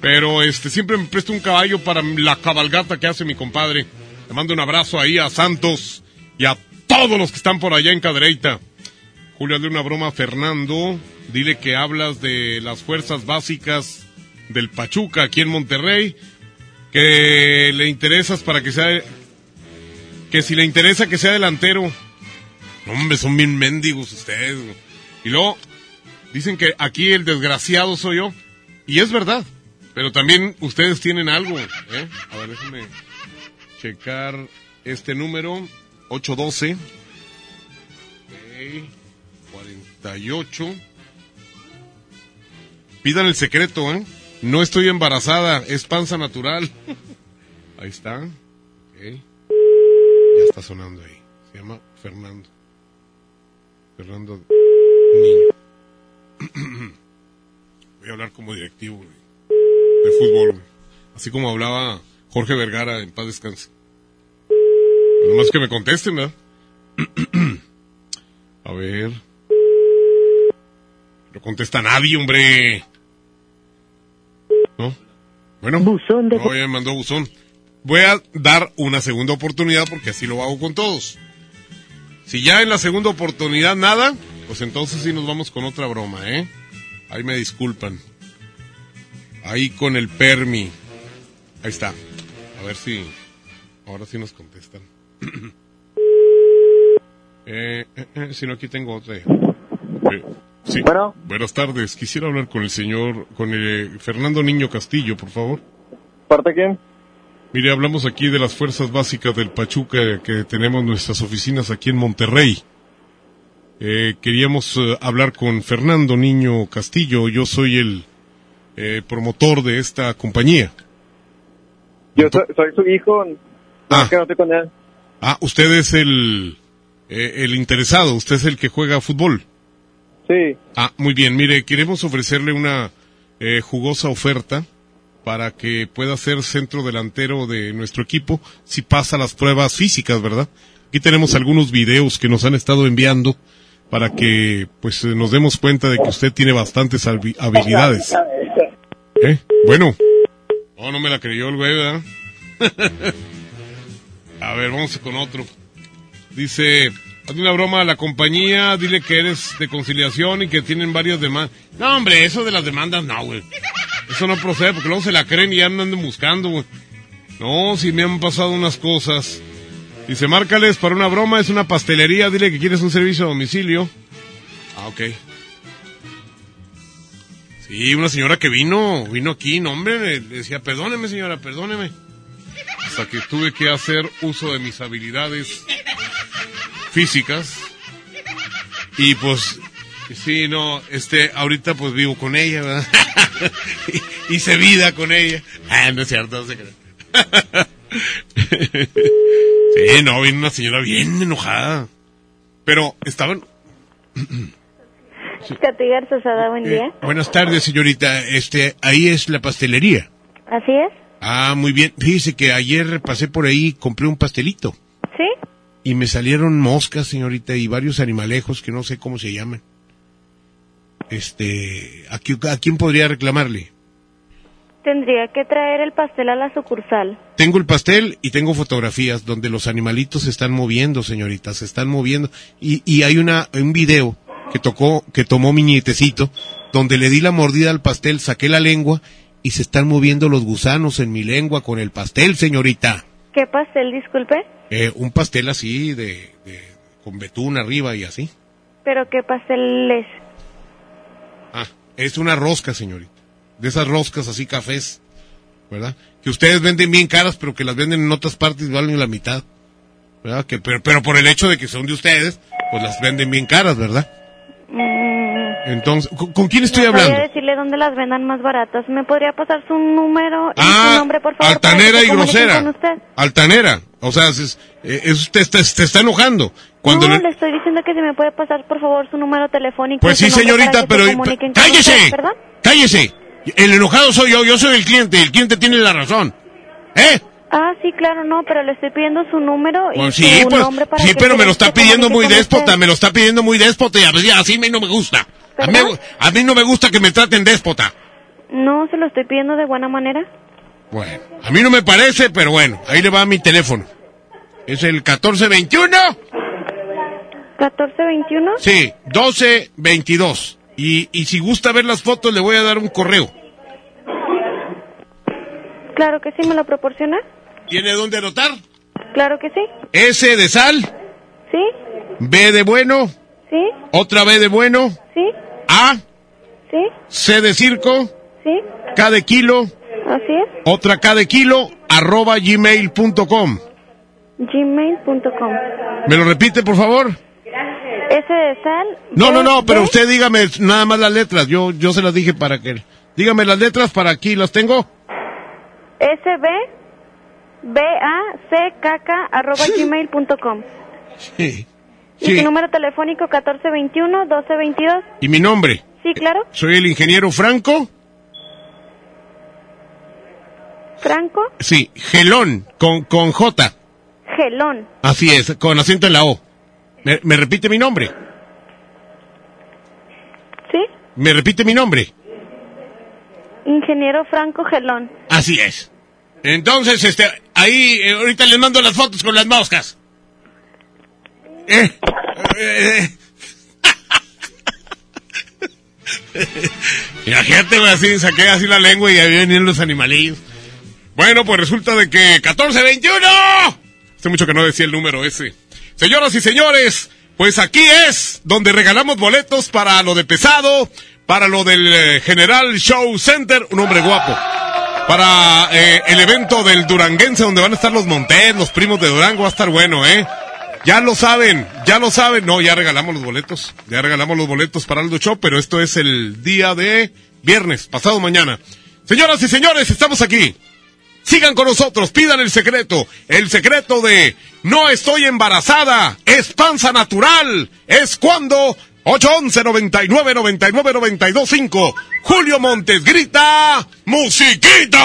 Pero este siempre me presta un caballo para la cabalgata que hace mi compadre. Le mando un abrazo ahí a Santos y a todos los que están por allá en Cadereyta. Julio, hazle una broma a Fernando. Dile que hablas de las fuerzas básicas del Pachuca aquí en Monterrey. Que le interesas para que sea. Que si le interesa que sea delantero. Hombre, son bien mendigos ustedes. Y luego dicen que aquí el desgraciado soy yo. Y es verdad. Pero también ustedes tienen algo. ¿eh? A ver, déjenme checar este número. 812. 48. Pidan el secreto, ¿eh? No estoy embarazada, es panza natural. [LAUGHS] ahí está. Okay. Ya está sonando ahí. Se llama Fernando. Fernando Niño. [CLEARS THROAT] Voy a hablar como directivo de fútbol. Así como hablaba Jorge Vergara en paz descanse. Nomás que me contesten, ¿verdad? [CLEARS THROAT] A ver. No contesta nadie, hombre. ¿No? Bueno. Buzón de... No, ya me mandó buzón. Voy a dar una segunda oportunidad porque así lo hago con todos. Si ya en la segunda oportunidad nada, pues entonces sí nos vamos con otra broma, ¿eh? Ahí me disculpan. Ahí con el permi. Ahí está. A ver si ahora sí nos contestan. [CLEARS THROAT] eh, eh, eh, si no, aquí tengo otra. Eh, sí. Bueno. Buenas tardes. Quisiera hablar con el señor, con el Fernando Niño Castillo, por favor. ¿Parte quién? Mire, hablamos aquí de las fuerzas básicas del Pachuca que tenemos nuestras oficinas aquí en Monterrey. Eh, queríamos eh, hablar con Fernando Niño Castillo. Yo soy el eh, promotor de esta compañía. Yo soy, soy su hijo. Ah. que no estoy con él. Ah, usted es el, eh, el interesado, usted es el que juega fútbol. Sí. Ah, muy bien, mire, queremos ofrecerle una eh, jugosa oferta para que pueda ser centro delantero de nuestro equipo si pasa las pruebas físicas, ¿verdad? Aquí tenemos algunos videos que nos han estado enviando para que pues nos demos cuenta de que usted tiene bastantes habi- habilidades. ¿Eh? Bueno. No, no me la creyó el güey. [LAUGHS] A ver, vamos con otro. Dice, hazle una broma a la compañía, dile que eres de conciliación y que tienen varias demandas. No, hombre, eso de las demandas no, güey. Eso no procede porque luego se la creen y andan buscando. No, si me han pasado unas cosas. Dice, márcales para una broma, es una pastelería, dile que quieres un servicio a domicilio. Ah, ok. Sí, una señora que vino, vino aquí, no, hombre, le decía, perdóneme señora, perdóneme. Hasta que tuve que hacer uso de mis habilidades físicas. Y pues, sí, no, este, ahorita pues vivo con ella, ¿verdad? [LAUGHS] Hice vida con ella. Ah, no es cierto, no se cree. [LAUGHS] sí, no, vino una señora bien enojada. Pero estaban... Garza Sada, buen día. Eh, buenas tardes, señorita. Este, ahí es la pastelería. ¿Así es? Ah, muy bien. Fíjese que ayer pasé por ahí y compré un pastelito. ¿Sí? Y me salieron moscas, señorita, y varios animalejos que no sé cómo se llaman. Este, ¿a, qui- a quién podría reclamarle? Tendría que traer el pastel a la sucursal. Tengo el pastel y tengo fotografías donde los animalitos se están moviendo, señorita, se están moviendo. Y, y hay una, un video que tocó, que tomó mi nietecito, donde le di la mordida al pastel, saqué la lengua y se están moviendo los gusanos en mi lengua con el pastel, señorita. ¿Qué pastel, disculpe? Eh, un pastel así de, de, con betún arriba y así. ¿Pero qué pastel es? Ah, es una rosca, señorita. De esas roscas así cafés, ¿verdad? Que ustedes venden bien caras, pero que las venden en otras partes y valen la mitad. ¿Verdad? Que, pero, pero por el hecho de que son de ustedes, pues las venden bien caras, ¿verdad? Mm, Entonces, ¿con, con quién estoy ¿me hablando? podría decirle dónde las vendan más baratas? ¿Me podría pasar su número y Ah, su nombre, por favor? altanera y grosera. usted? Altanera. O sea, es, es usted te, te está enojando. Cuando no, le- le estoy diciendo que si me puede pasar, por favor, su número telefónico. Pues sí, señorita, se pero... ¡Cállese! usted. ¡Cállese! El enojado soy yo, yo soy el cliente, el cliente tiene la razón. ¿Eh? Ah, sí, claro, no, pero le estoy pidiendo su número y Pues su pues, nombre para sí, que pero se- me lo está se pidiendo muy déspota, usted. me lo está pidiendo muy déspota y a mí- así a mí no me gusta. A mí, a mí no me gusta que me traten déspota. No, se lo estoy pidiendo de buena manera. Bueno, a mí no me parece, pero bueno, ahí le va mi teléfono. Es el 1421, ¿1421? sí, 1222. Y, y si gusta ver las fotos, le voy a dar un correo. Claro que sí, ¿me lo proporciona? ¿Tiene dónde anotar? Claro que sí. S de sal, ¿Sí? B de bueno, ¿Sí? otra B de bueno, ¿Sí? A, ¿Sí? C de circo, ¿Sí? K de kilo, Así es. otra K de kilo, arroba gmail.com. Gmail.com. ¿Me lo repite, por favor? S de sal. No, no, no, pero usted dígame nada más las letras. Yo, yo se las dije para que... Dígame las letras para aquí, ¿las tengo? S B B A C K K arroba gmail.com. Sí. Y Sí. su número telefónico 1421 1222. ¿Y mi nombre? Sí, claro. Soy el ingeniero Franco. Franco Sí, Gelón, con, con J. Gelón. Así es, con acento en la O. ¿Me, me repite mi nombre? ¿Sí? ¿Me repite mi nombre? Ingeniero Franco Gelón. Así es. Entonces, este, ahí, eh, ahorita les mando las fotos con las moscas. Eh, eh, eh. [LAUGHS] Imagínate, güey, así, saqué así la lengua y ahí venían los animalillos. Bueno, pues resulta de que 1421. Hace mucho que no decía el número ese. Señoras y señores, pues aquí es donde regalamos boletos para lo de pesado, para lo del eh, General Show Center, un hombre guapo. Para eh, el evento del Duranguense, donde van a estar los Montes, los primos de Durango, va a estar bueno, ¿eh? Ya lo saben, ya lo saben. No, ya regalamos los boletos. Ya regalamos los boletos para Aldo Show, pero esto es el día de viernes, pasado mañana. Señoras y señores, estamos aquí. Sigan con nosotros, pidan el secreto. El secreto de no estoy embarazada, es panza natural. Es cuando 811 99 99 92 5. Julio Montes grita musiquita.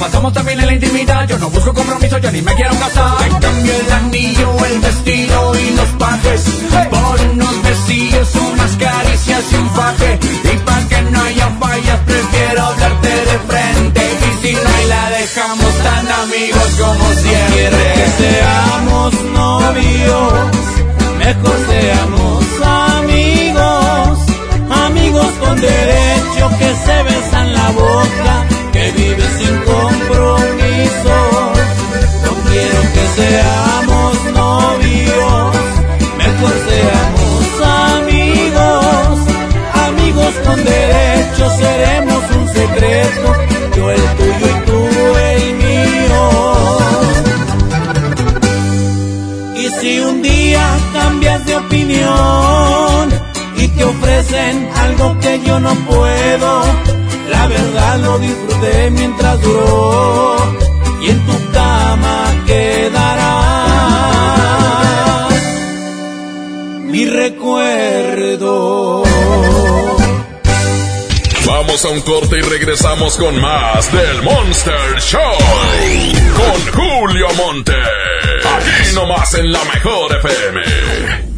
Pasamos también en la intimidad, yo no busco compromiso, yo ni me quiero casar. En cambio el anillo, el vestido y los pajes, por unos besillos, unas caricias y un faje, ofrecen algo que yo no puedo, la verdad lo disfruté mientras duró y en tu cama quedará mi recuerdo. Vamos a un corte y regresamos con más del Monster Show. Con Julio Monte. Aquí nomás en la mejor FM.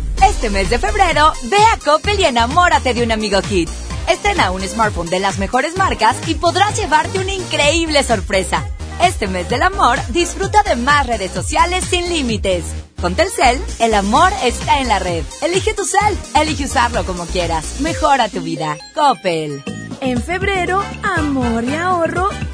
Este mes de febrero, ve a Coppel y enamórate de un amigo Kit. Estrena un smartphone de las mejores marcas y podrás llevarte una increíble sorpresa. Este mes del amor, disfruta de más redes sociales sin límites. Con Telcel, el amor está en la red. Elige tu cel, elige usarlo como quieras. Mejora tu vida. Coppel. En febrero, amor y ahorro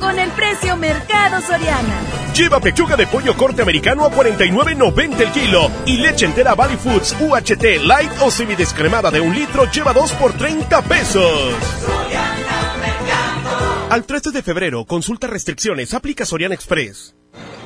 con el precio Mercado Soriana. Lleva pechuga de pollo corte americano a 49.90 el kilo y leche entera Valley Foods UHT Light o semidescremada de un litro lleva 2 por 30 pesos. Al 13 de febrero, consulta restricciones, aplica Soriana Express.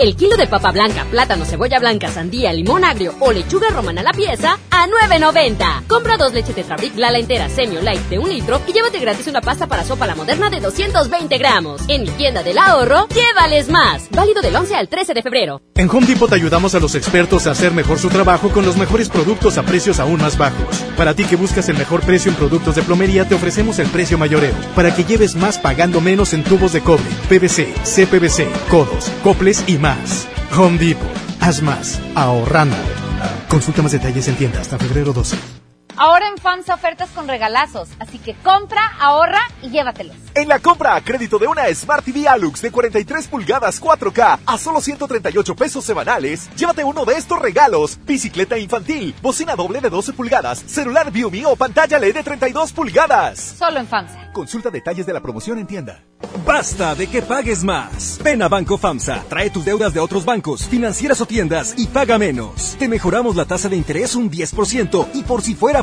El kilo de papa blanca, plátano, cebolla blanca, sandía, limón agrio o lechuga romana a la pieza a 9.90. Compra dos leche Tetrabric Lala entera Semio Light de un litro y llévate gratis una pasta para sopa la moderna de 220 gramos. En mi tienda del ahorro, llévales más. Válido del 11 al 13 de febrero. En Home Depot ayudamos a los expertos a hacer mejor su trabajo con los mejores productos a precios aún más bajos. Para ti que buscas el mejor precio en productos de plomería, te ofrecemos el precio mayoreo, para que lleves más pagando menos en tubos de cobre, PVC, CPVC, codos, coples y más. Home Depot, haz más, ahorrando. Consulta más detalles en tienda hasta febrero 12. Ahora en FAMSA ofertas con regalazos, así que compra, ahorra y llévatelos. En la compra a crédito de una Smart TV Alux de 43 pulgadas 4K a solo 138 pesos semanales, llévate uno de estos regalos: bicicleta infantil, bocina doble de 12 pulgadas, celular Viumi o pantalla LED de 32 pulgadas. Solo en FAMSA. Consulta detalles de la promoción en tienda. Basta de que pagues más. Ven a Banco FAMSA, trae tus deudas de otros bancos, financieras o tiendas y paga menos. Te mejoramos la tasa de interés un 10% y por si fuera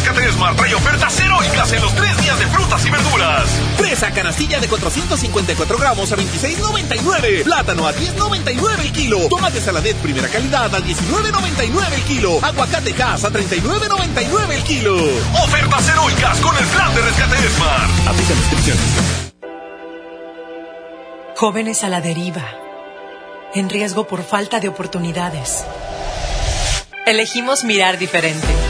Rescate Smart trae ofertas heroicas en los tres días de frutas y verduras. Fresa canastilla de 454 gramos a 26,99. Plátano a 10,99 el kilo. Tomate saladet primera calidad a 19,99 el kilo. Aguacate Hass a 39,99 el kilo. Ofertas heroicas con el plan de rescate Smart. Aplica restricciones. Jóvenes a la deriva, en riesgo por falta de oportunidades. Elegimos mirar diferente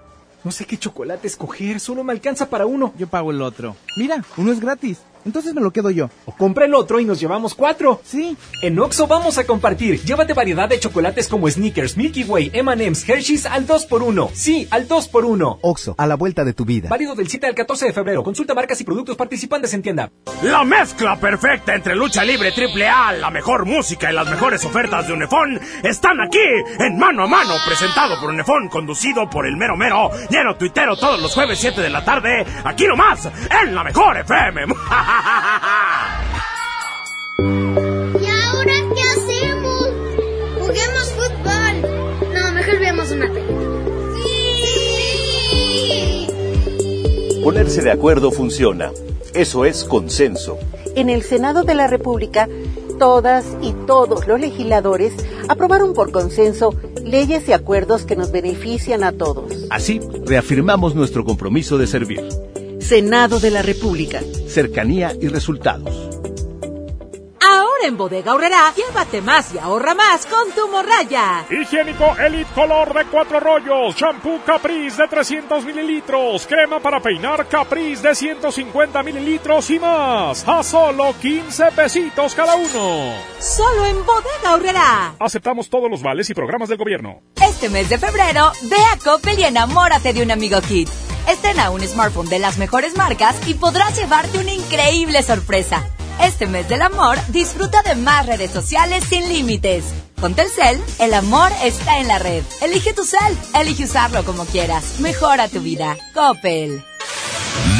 No sé qué chocolate escoger, solo me alcanza para uno. Yo pago el otro. Mira, uno es gratis. Entonces me lo quedo yo. O compra el otro y nos llevamos cuatro. Sí. En Oxo vamos a compartir. Llévate variedad de chocolates como Snickers, Milky Way, M&M's, Hershey's al 2x1. Sí, al 2x1. Oxo, a la vuelta de tu vida. Válido del 7 al 14 de febrero. Consulta marcas y productos participantes en tienda. La mezcla perfecta entre lucha libre triple A, la mejor música y las mejores ofertas de Unefón están aquí en Mano a Mano, presentado por Unefón, conducido por el mero mero, lleno tuitero todos los jueves 7 de la tarde, aquí nomás, en la mejor FM. [LAUGHS] [LAUGHS] ¿Y ahora qué hacemos? Juguemos fútbol. No, mejor veamos una película. ¡Sí! Ponerse de acuerdo funciona. Eso es consenso. En el Senado de la República, todas y todos los legisladores aprobaron por consenso leyes y acuerdos que nos benefician a todos. Así, reafirmamos nuestro compromiso de servir. Senado de la República. Cercanía y resultados. Ahora en Bodega Horrera, llévate más y ahorra más con tu morraya. Higiénico Elite Color de cuatro rollos, shampoo Caprice de 300 mililitros, crema para peinar Caprice de 150 mililitros y más, a solo 15 pesitos cada uno. Solo en Bodega Horrera. Aceptamos todos los vales y programas del gobierno. Este mes de febrero, ve a Coppel y enamórate de un amigo Kit. Estrena un smartphone de las mejores marcas y podrás llevarte una increíble sorpresa. Este mes del amor, disfruta de más redes sociales sin límites. Con Telcel, el amor está en la red. Elige tu cel, elige usarlo como quieras. Mejora tu vida. Coppel.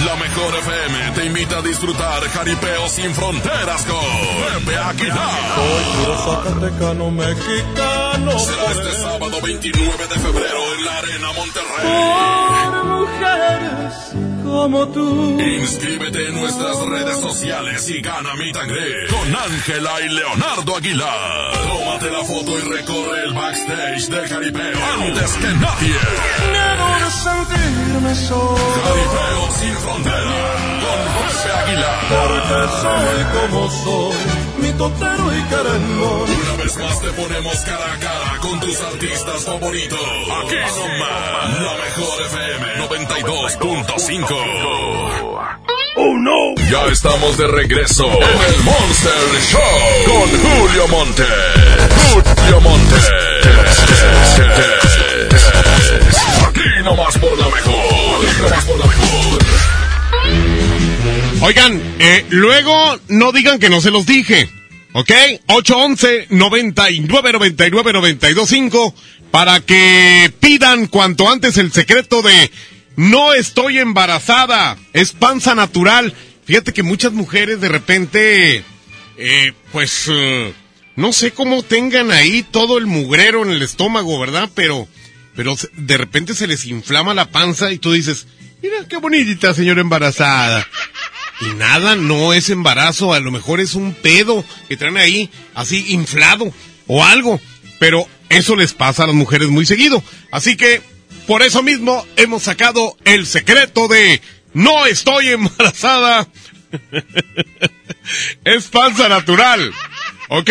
La mejor FM te invita a disfrutar Jaripeo sin fronteras con Pepe Aguilar. Soy puro zacatecano mexicano. Será este sábado 29 de febrero en la Arena Por Monterrey. mujeres como tú. Inscríbete en nuestras redes sociales y gana mi tangre con Ángela y Leonardo Aguilar. Tómate la foto y recorre el backstage del Jaripeo antes que nadie. Debo de sentirme solo. Jaripeo sin frontera con Pepe Aguilar. Porque soy como soy, mi totero y querendón. Una vez más te ponemos cara a cara con tus artistas favoritos. Aquí nomás, la mejor FM 92.5. ¡Oh no! Ya estamos de regreso en el Monster Show con Julio Monte. Julio Monte. Aquí nomás por la mejor. Aquí nomás por la mejor. Oigan, eh, luego no digan que no se los dije. ¿Ok? 811 99 99 925 para que pidan cuanto antes el secreto de no estoy embarazada, es panza natural. Fíjate que muchas mujeres de repente, eh, pues, eh, no sé cómo tengan ahí todo el mugrero en el estómago, ¿verdad? Pero, pero de repente se les inflama la panza y tú dices, mira qué bonita señora embarazada. Y nada, no es embarazo, a lo mejor es un pedo que traen ahí, así inflado o algo. Pero eso les pasa a las mujeres muy seguido. Así que, por eso mismo, hemos sacado el secreto de no estoy embarazada. [LAUGHS] es panza natural. ¿Ok?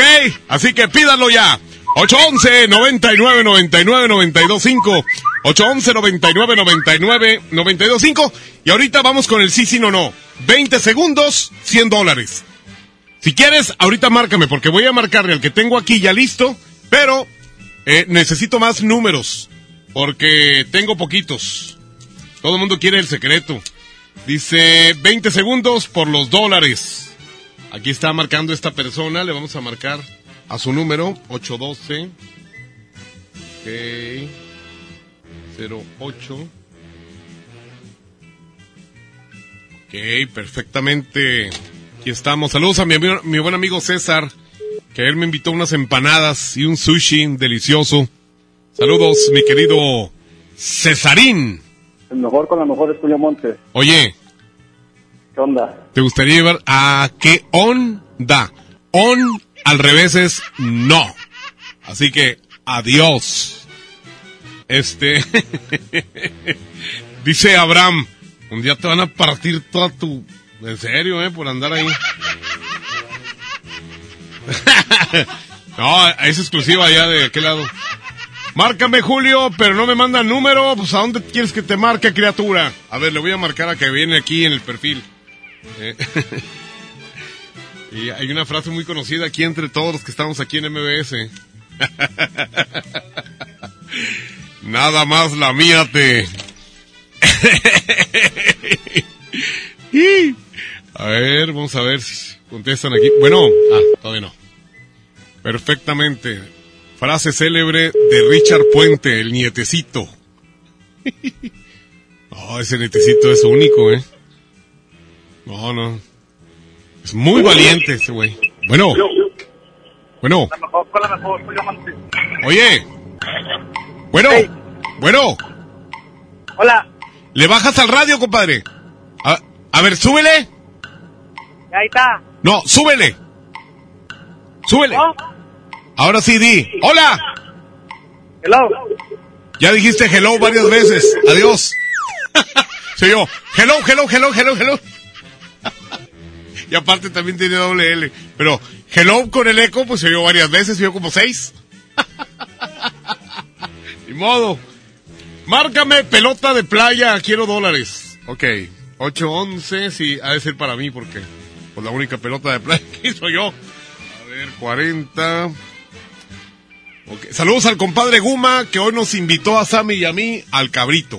Así que pídanlo ya. 811 99 99 925 811 99 99 925 y ahorita vamos con el sí, sí, no, no. 20 segundos, 100 dólares. Si quieres, ahorita márcame porque voy a marcarle al que tengo aquí ya listo, pero eh, necesito más números porque tengo poquitos. Todo el mundo quiere el secreto. Dice 20 segundos por los dólares. Aquí está marcando esta persona, le vamos a marcar a su número 812 ok, 08 Ok, perfectamente Aquí estamos. Saludos a mi, mi buen amigo César, que él me invitó unas empanadas y un sushi delicioso. Saludos, mi querido Cesarín. El mejor con la mejor es Julio Montes. Oye, ¿Qué onda? ¿te gustaría llevar a qué onda? On al revés es no. Así que, adiós. Este. [LAUGHS] Dice Abraham, un día te van a partir toda tu... En serio, ¿eh? Por andar ahí. [LAUGHS] no, es exclusiva ya de aquel lado. Márcame, Julio, pero no me manda número. Pues, ¿a dónde quieres que te marque, criatura? A ver, le voy a marcar a que viene aquí en el perfil. Eh, [LAUGHS] y hay una frase muy conocida aquí entre todos los que estamos aquí en MBS. Nada más la míate. Y, a ver, vamos a ver si contestan aquí. Bueno, ah, todavía no. Perfectamente. Frase célebre de Richard Puente, el nietecito. [LAUGHS] No, ese nietecito es único, ¿eh? No, no. Es muy valiente ese güey. Bueno. Bueno. Oye. Bueno. Bueno. Hola. ¿Le bajas al radio, compadre? A, a ver, súbele. Ahí está. No, súbele. Súbele. ¿No? Ahora sí, di. Hola. Hello. Ya dijiste hello varias veces. Adiós. [LAUGHS] Soy yo. Hello, hello, hello, hello, hello. [LAUGHS] y aparte también tiene doble L. Pero hello con el eco, pues se oyó varias veces, se oyó como seis. [LAUGHS] Modo. Márcame pelota de playa, quiero dólares. Ok, 811, sí, ha de ser para mí porque pues la única pelota de playa [LAUGHS] que hizo yo. A ver, 40. Ok, Saludos al compadre Guma que hoy nos invitó a Sammy y a mí al cabrito.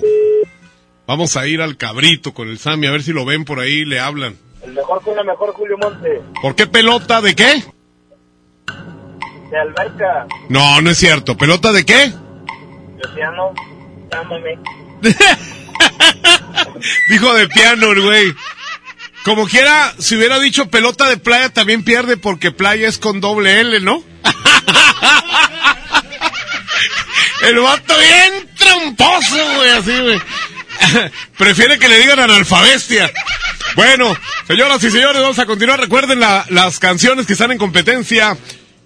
Vamos a ir al cabrito con el Sammy a ver si lo ven por ahí y le hablan. El mejor con la mejor, Julio Montes. ¿Por qué pelota de qué? De alberca. No, no es cierto. ¿Pelota de qué? Luciano. Llámame. [LAUGHS] Dijo de piano güey. Como quiera, si hubiera dicho pelota de playa también pierde porque playa es con doble L, ¿no? [LAUGHS] El vato bien tramposo, güey, así, güey. [LAUGHS] Prefiere que le digan analfabestia. Bueno, señoras y señores, vamos a continuar. Recuerden la- las canciones que están en competencia.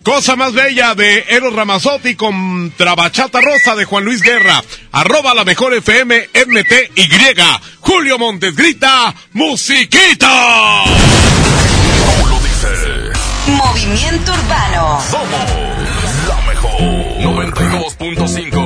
Cosa más bella de Eros Ramazotti contra Bachata Rosa de Juan Luis Guerra. Arroba la mejor FM MTY. Julio Montes grita, musiquita. Movimiento Urbano. Somos la mejor 92.5.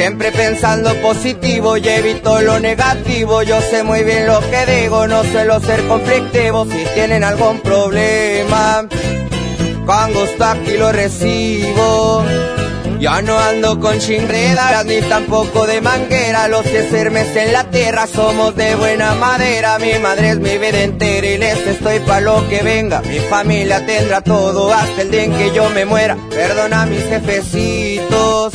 Siempre pensando positivo y evito lo negativo. Yo sé muy bien lo que digo, no suelo ser conflictivo. Si tienen algún problema, con gusto aquí lo recibo. Ya no ando con chingredas ni tampoco de manguera. Los que sermes en la tierra somos de buena madera. Mi madre es mi vida entera y les estoy pa' lo que venga. Mi familia tendrá todo hasta el día en que yo me muera. Perdona mis jefecitos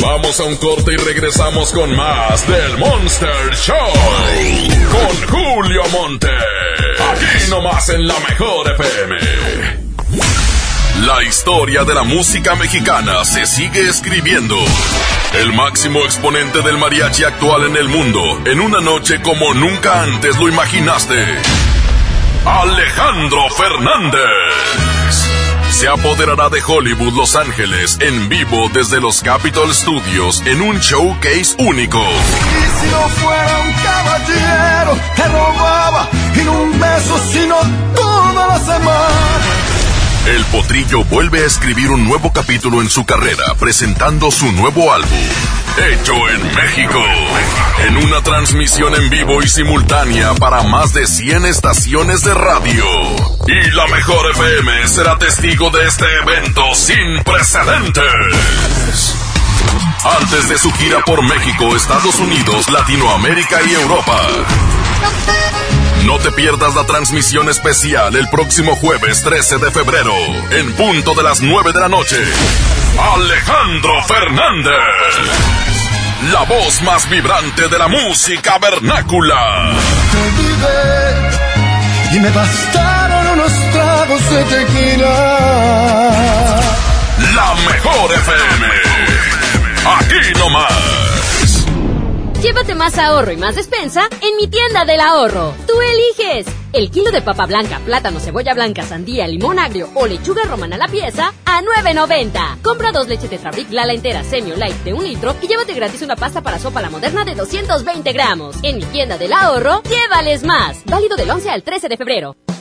Vamos a un corte y regresamos con más del Monster Show. Con Julio Monte. Aquí nomás en la mejor FM. La historia de la música mexicana se sigue escribiendo. El máximo exponente del mariachi actual en el mundo, en una noche como nunca antes lo imaginaste. Alejandro Fernández se apoderará de Hollywood Los Ángeles en vivo desde los Capitol Studios en un showcase único. Y si no fuera un caballero, te robaba no un beso, sino toda la semana. El Potrillo vuelve a escribir un nuevo capítulo en su carrera presentando su nuevo álbum, Hecho en México, en una transmisión en vivo y simultánea para más de 100 estaciones de radio. Y la mejor FM será testigo de este evento sin precedentes. Antes de su gira por México, Estados Unidos, Latinoamérica y Europa. No te pierdas la transmisión especial el próximo jueves 13 de febrero, en punto de las 9 de la noche. Alejandro Fernández, la voz más vibrante de la música vernácula. Te olvidé y me bastaron unos tragos de tequila. La mejor FM, aquí nomás. Llévate más ahorro y más despensa en mi tienda del ahorro. Tú eliges. El kilo de papa blanca, plátano, cebolla blanca, sandía, limón agrio o lechuga romana a la pieza a 9.90. Compra dos leches de Fabric Lala entera Semi Light de un litro y llévate gratis una pasta para sopa la moderna de 220 gramos. En mi tienda del ahorro, llévales más. Válido del 11 al 13 de febrero.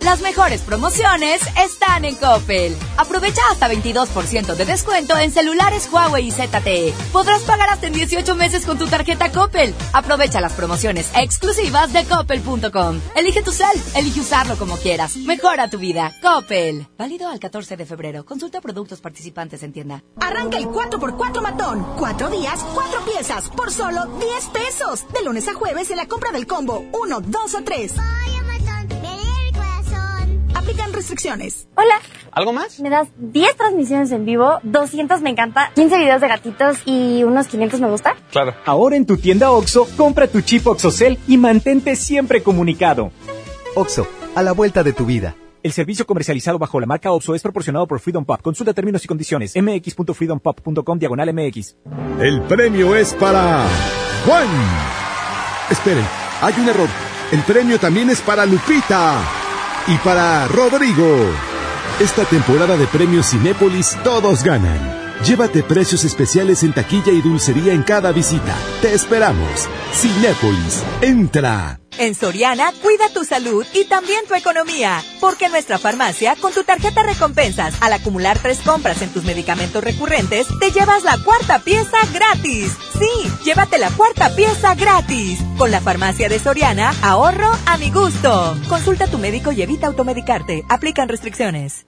Las mejores promociones están en Coppel. Aprovecha hasta 22% de descuento en celulares Huawei y ZTE. Podrás pagar hasta en 18 meses con tu tarjeta Coppel. Aprovecha las promociones exclusivas de coppel.com. Elige tu cel, elige usarlo como quieras. Mejora tu vida. Coppel. Válido al 14 de febrero. Consulta productos participantes en tienda. Arranca el 4x4 matón. Cuatro días, cuatro piezas, por solo 10 pesos. De lunes a jueves en la compra del combo 1, 2 o 3. Aplican restricciones. Hola. ¿Algo más? Me das 10 transmisiones en vivo, 200 me encanta, 15 videos de gatitos y unos 500 me gusta. Claro. Ahora en tu tienda OXO, compra tu chip OXOCEL y mantente siempre comunicado. OXO, a la vuelta de tu vida. El servicio comercializado bajo la marca OPSO es proporcionado por Freedom Pop. Consulta términos y condiciones. mx.freedompop.com diagonal mx. El premio es para Juan. Esperen, hay un error. El premio también es para Lupita y para Rodrigo. Esta temporada de premios Cinépolis todos ganan. Llévate precios especiales en taquilla y dulcería en cada visita. Te esperamos. Cinépolis, entra. En Soriana, cuida tu salud y también tu economía. Porque en nuestra farmacia, con tu tarjeta recompensas, al acumular tres compras en tus medicamentos recurrentes, te llevas la cuarta pieza gratis. Sí, llévate la cuarta pieza gratis. Con la farmacia de Soriana, ahorro a mi gusto. Consulta a tu médico y evita automedicarte. Aplican restricciones.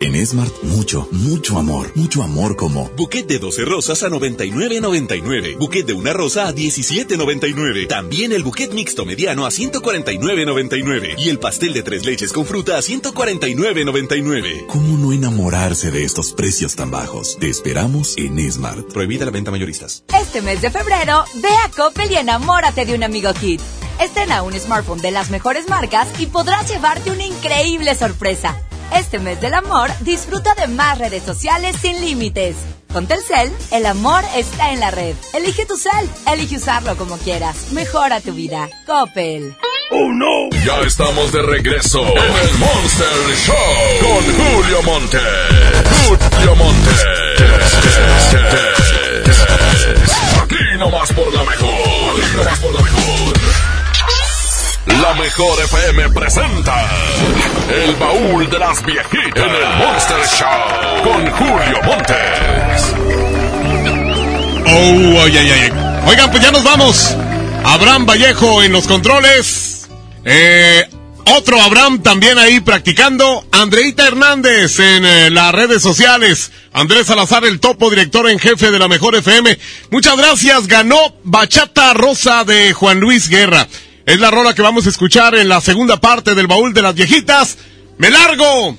En Smart, mucho, mucho amor. Mucho amor como buquet de 12 rosas a 99.99. Buquet de una rosa a 17.99. También el buquet mixto mediano a 149.99. Y el pastel de tres leches con fruta a 149.99. ¿Cómo no enamorarse de estos precios tan bajos? Te esperamos en Smart. Prohibida la venta mayoristas. Este mes de febrero, ve a Coppel y enamórate de un amigo Kit. Estrena un smartphone de las mejores marcas y podrás llevarte una increíble sorpresa. Este mes del amor, disfruta de más redes sociales sin límites. Con Telcel, el amor está en la red. Elige tu cel, elige usarlo como quieras. Mejora tu vida. Coppel. ¡Oh, no! Ya estamos de regreso en el Monster Show con Julio Monte. Julio Monte. Aquí nomás por la mejor. Aquí nomás por la mejor. La mejor FM presenta El baúl de las viejitas en el Monster Show con Julio Montes. Oh, ay, ay, ay. Oigan, pues ya nos vamos. Abraham Vallejo en los controles. Eh, otro Abraham también ahí practicando. Andreita Hernández en eh, las redes sociales. Andrés Salazar, el topo director en jefe de la Mejor FM. Muchas gracias. Ganó Bachata Rosa de Juan Luis Guerra. Es la rola que vamos a escuchar en la segunda parte del baúl de las viejitas. Me largo.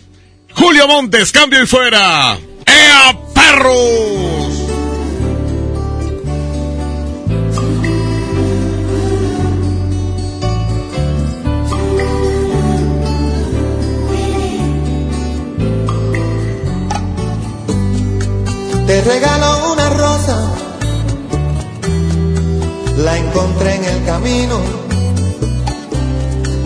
Julio Montes, cambio y fuera. ¡Ea, perros! Te regalo una rosa, la encontré en el camino.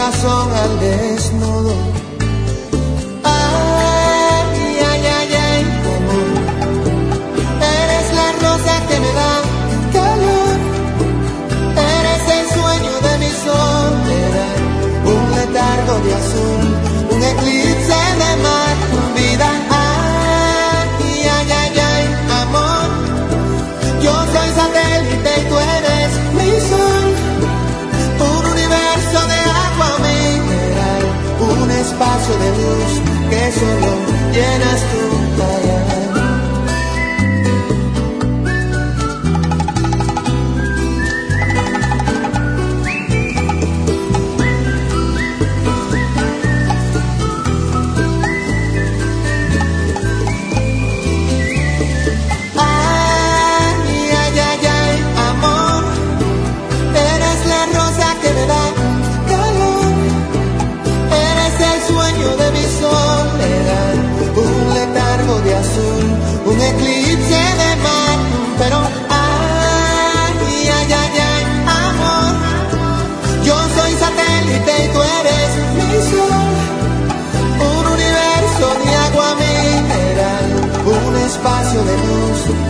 corazón al desnudo. Ay, ay, ay, ay, amor. Eres la rosa que me da calor. Eres el sueño de mi soledad. Un letargo de azul, un eclipse de mar, vida. Ay, ay, ay, ay, amor. Yo soy satélite de luz que solo llenas tú.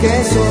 Que solo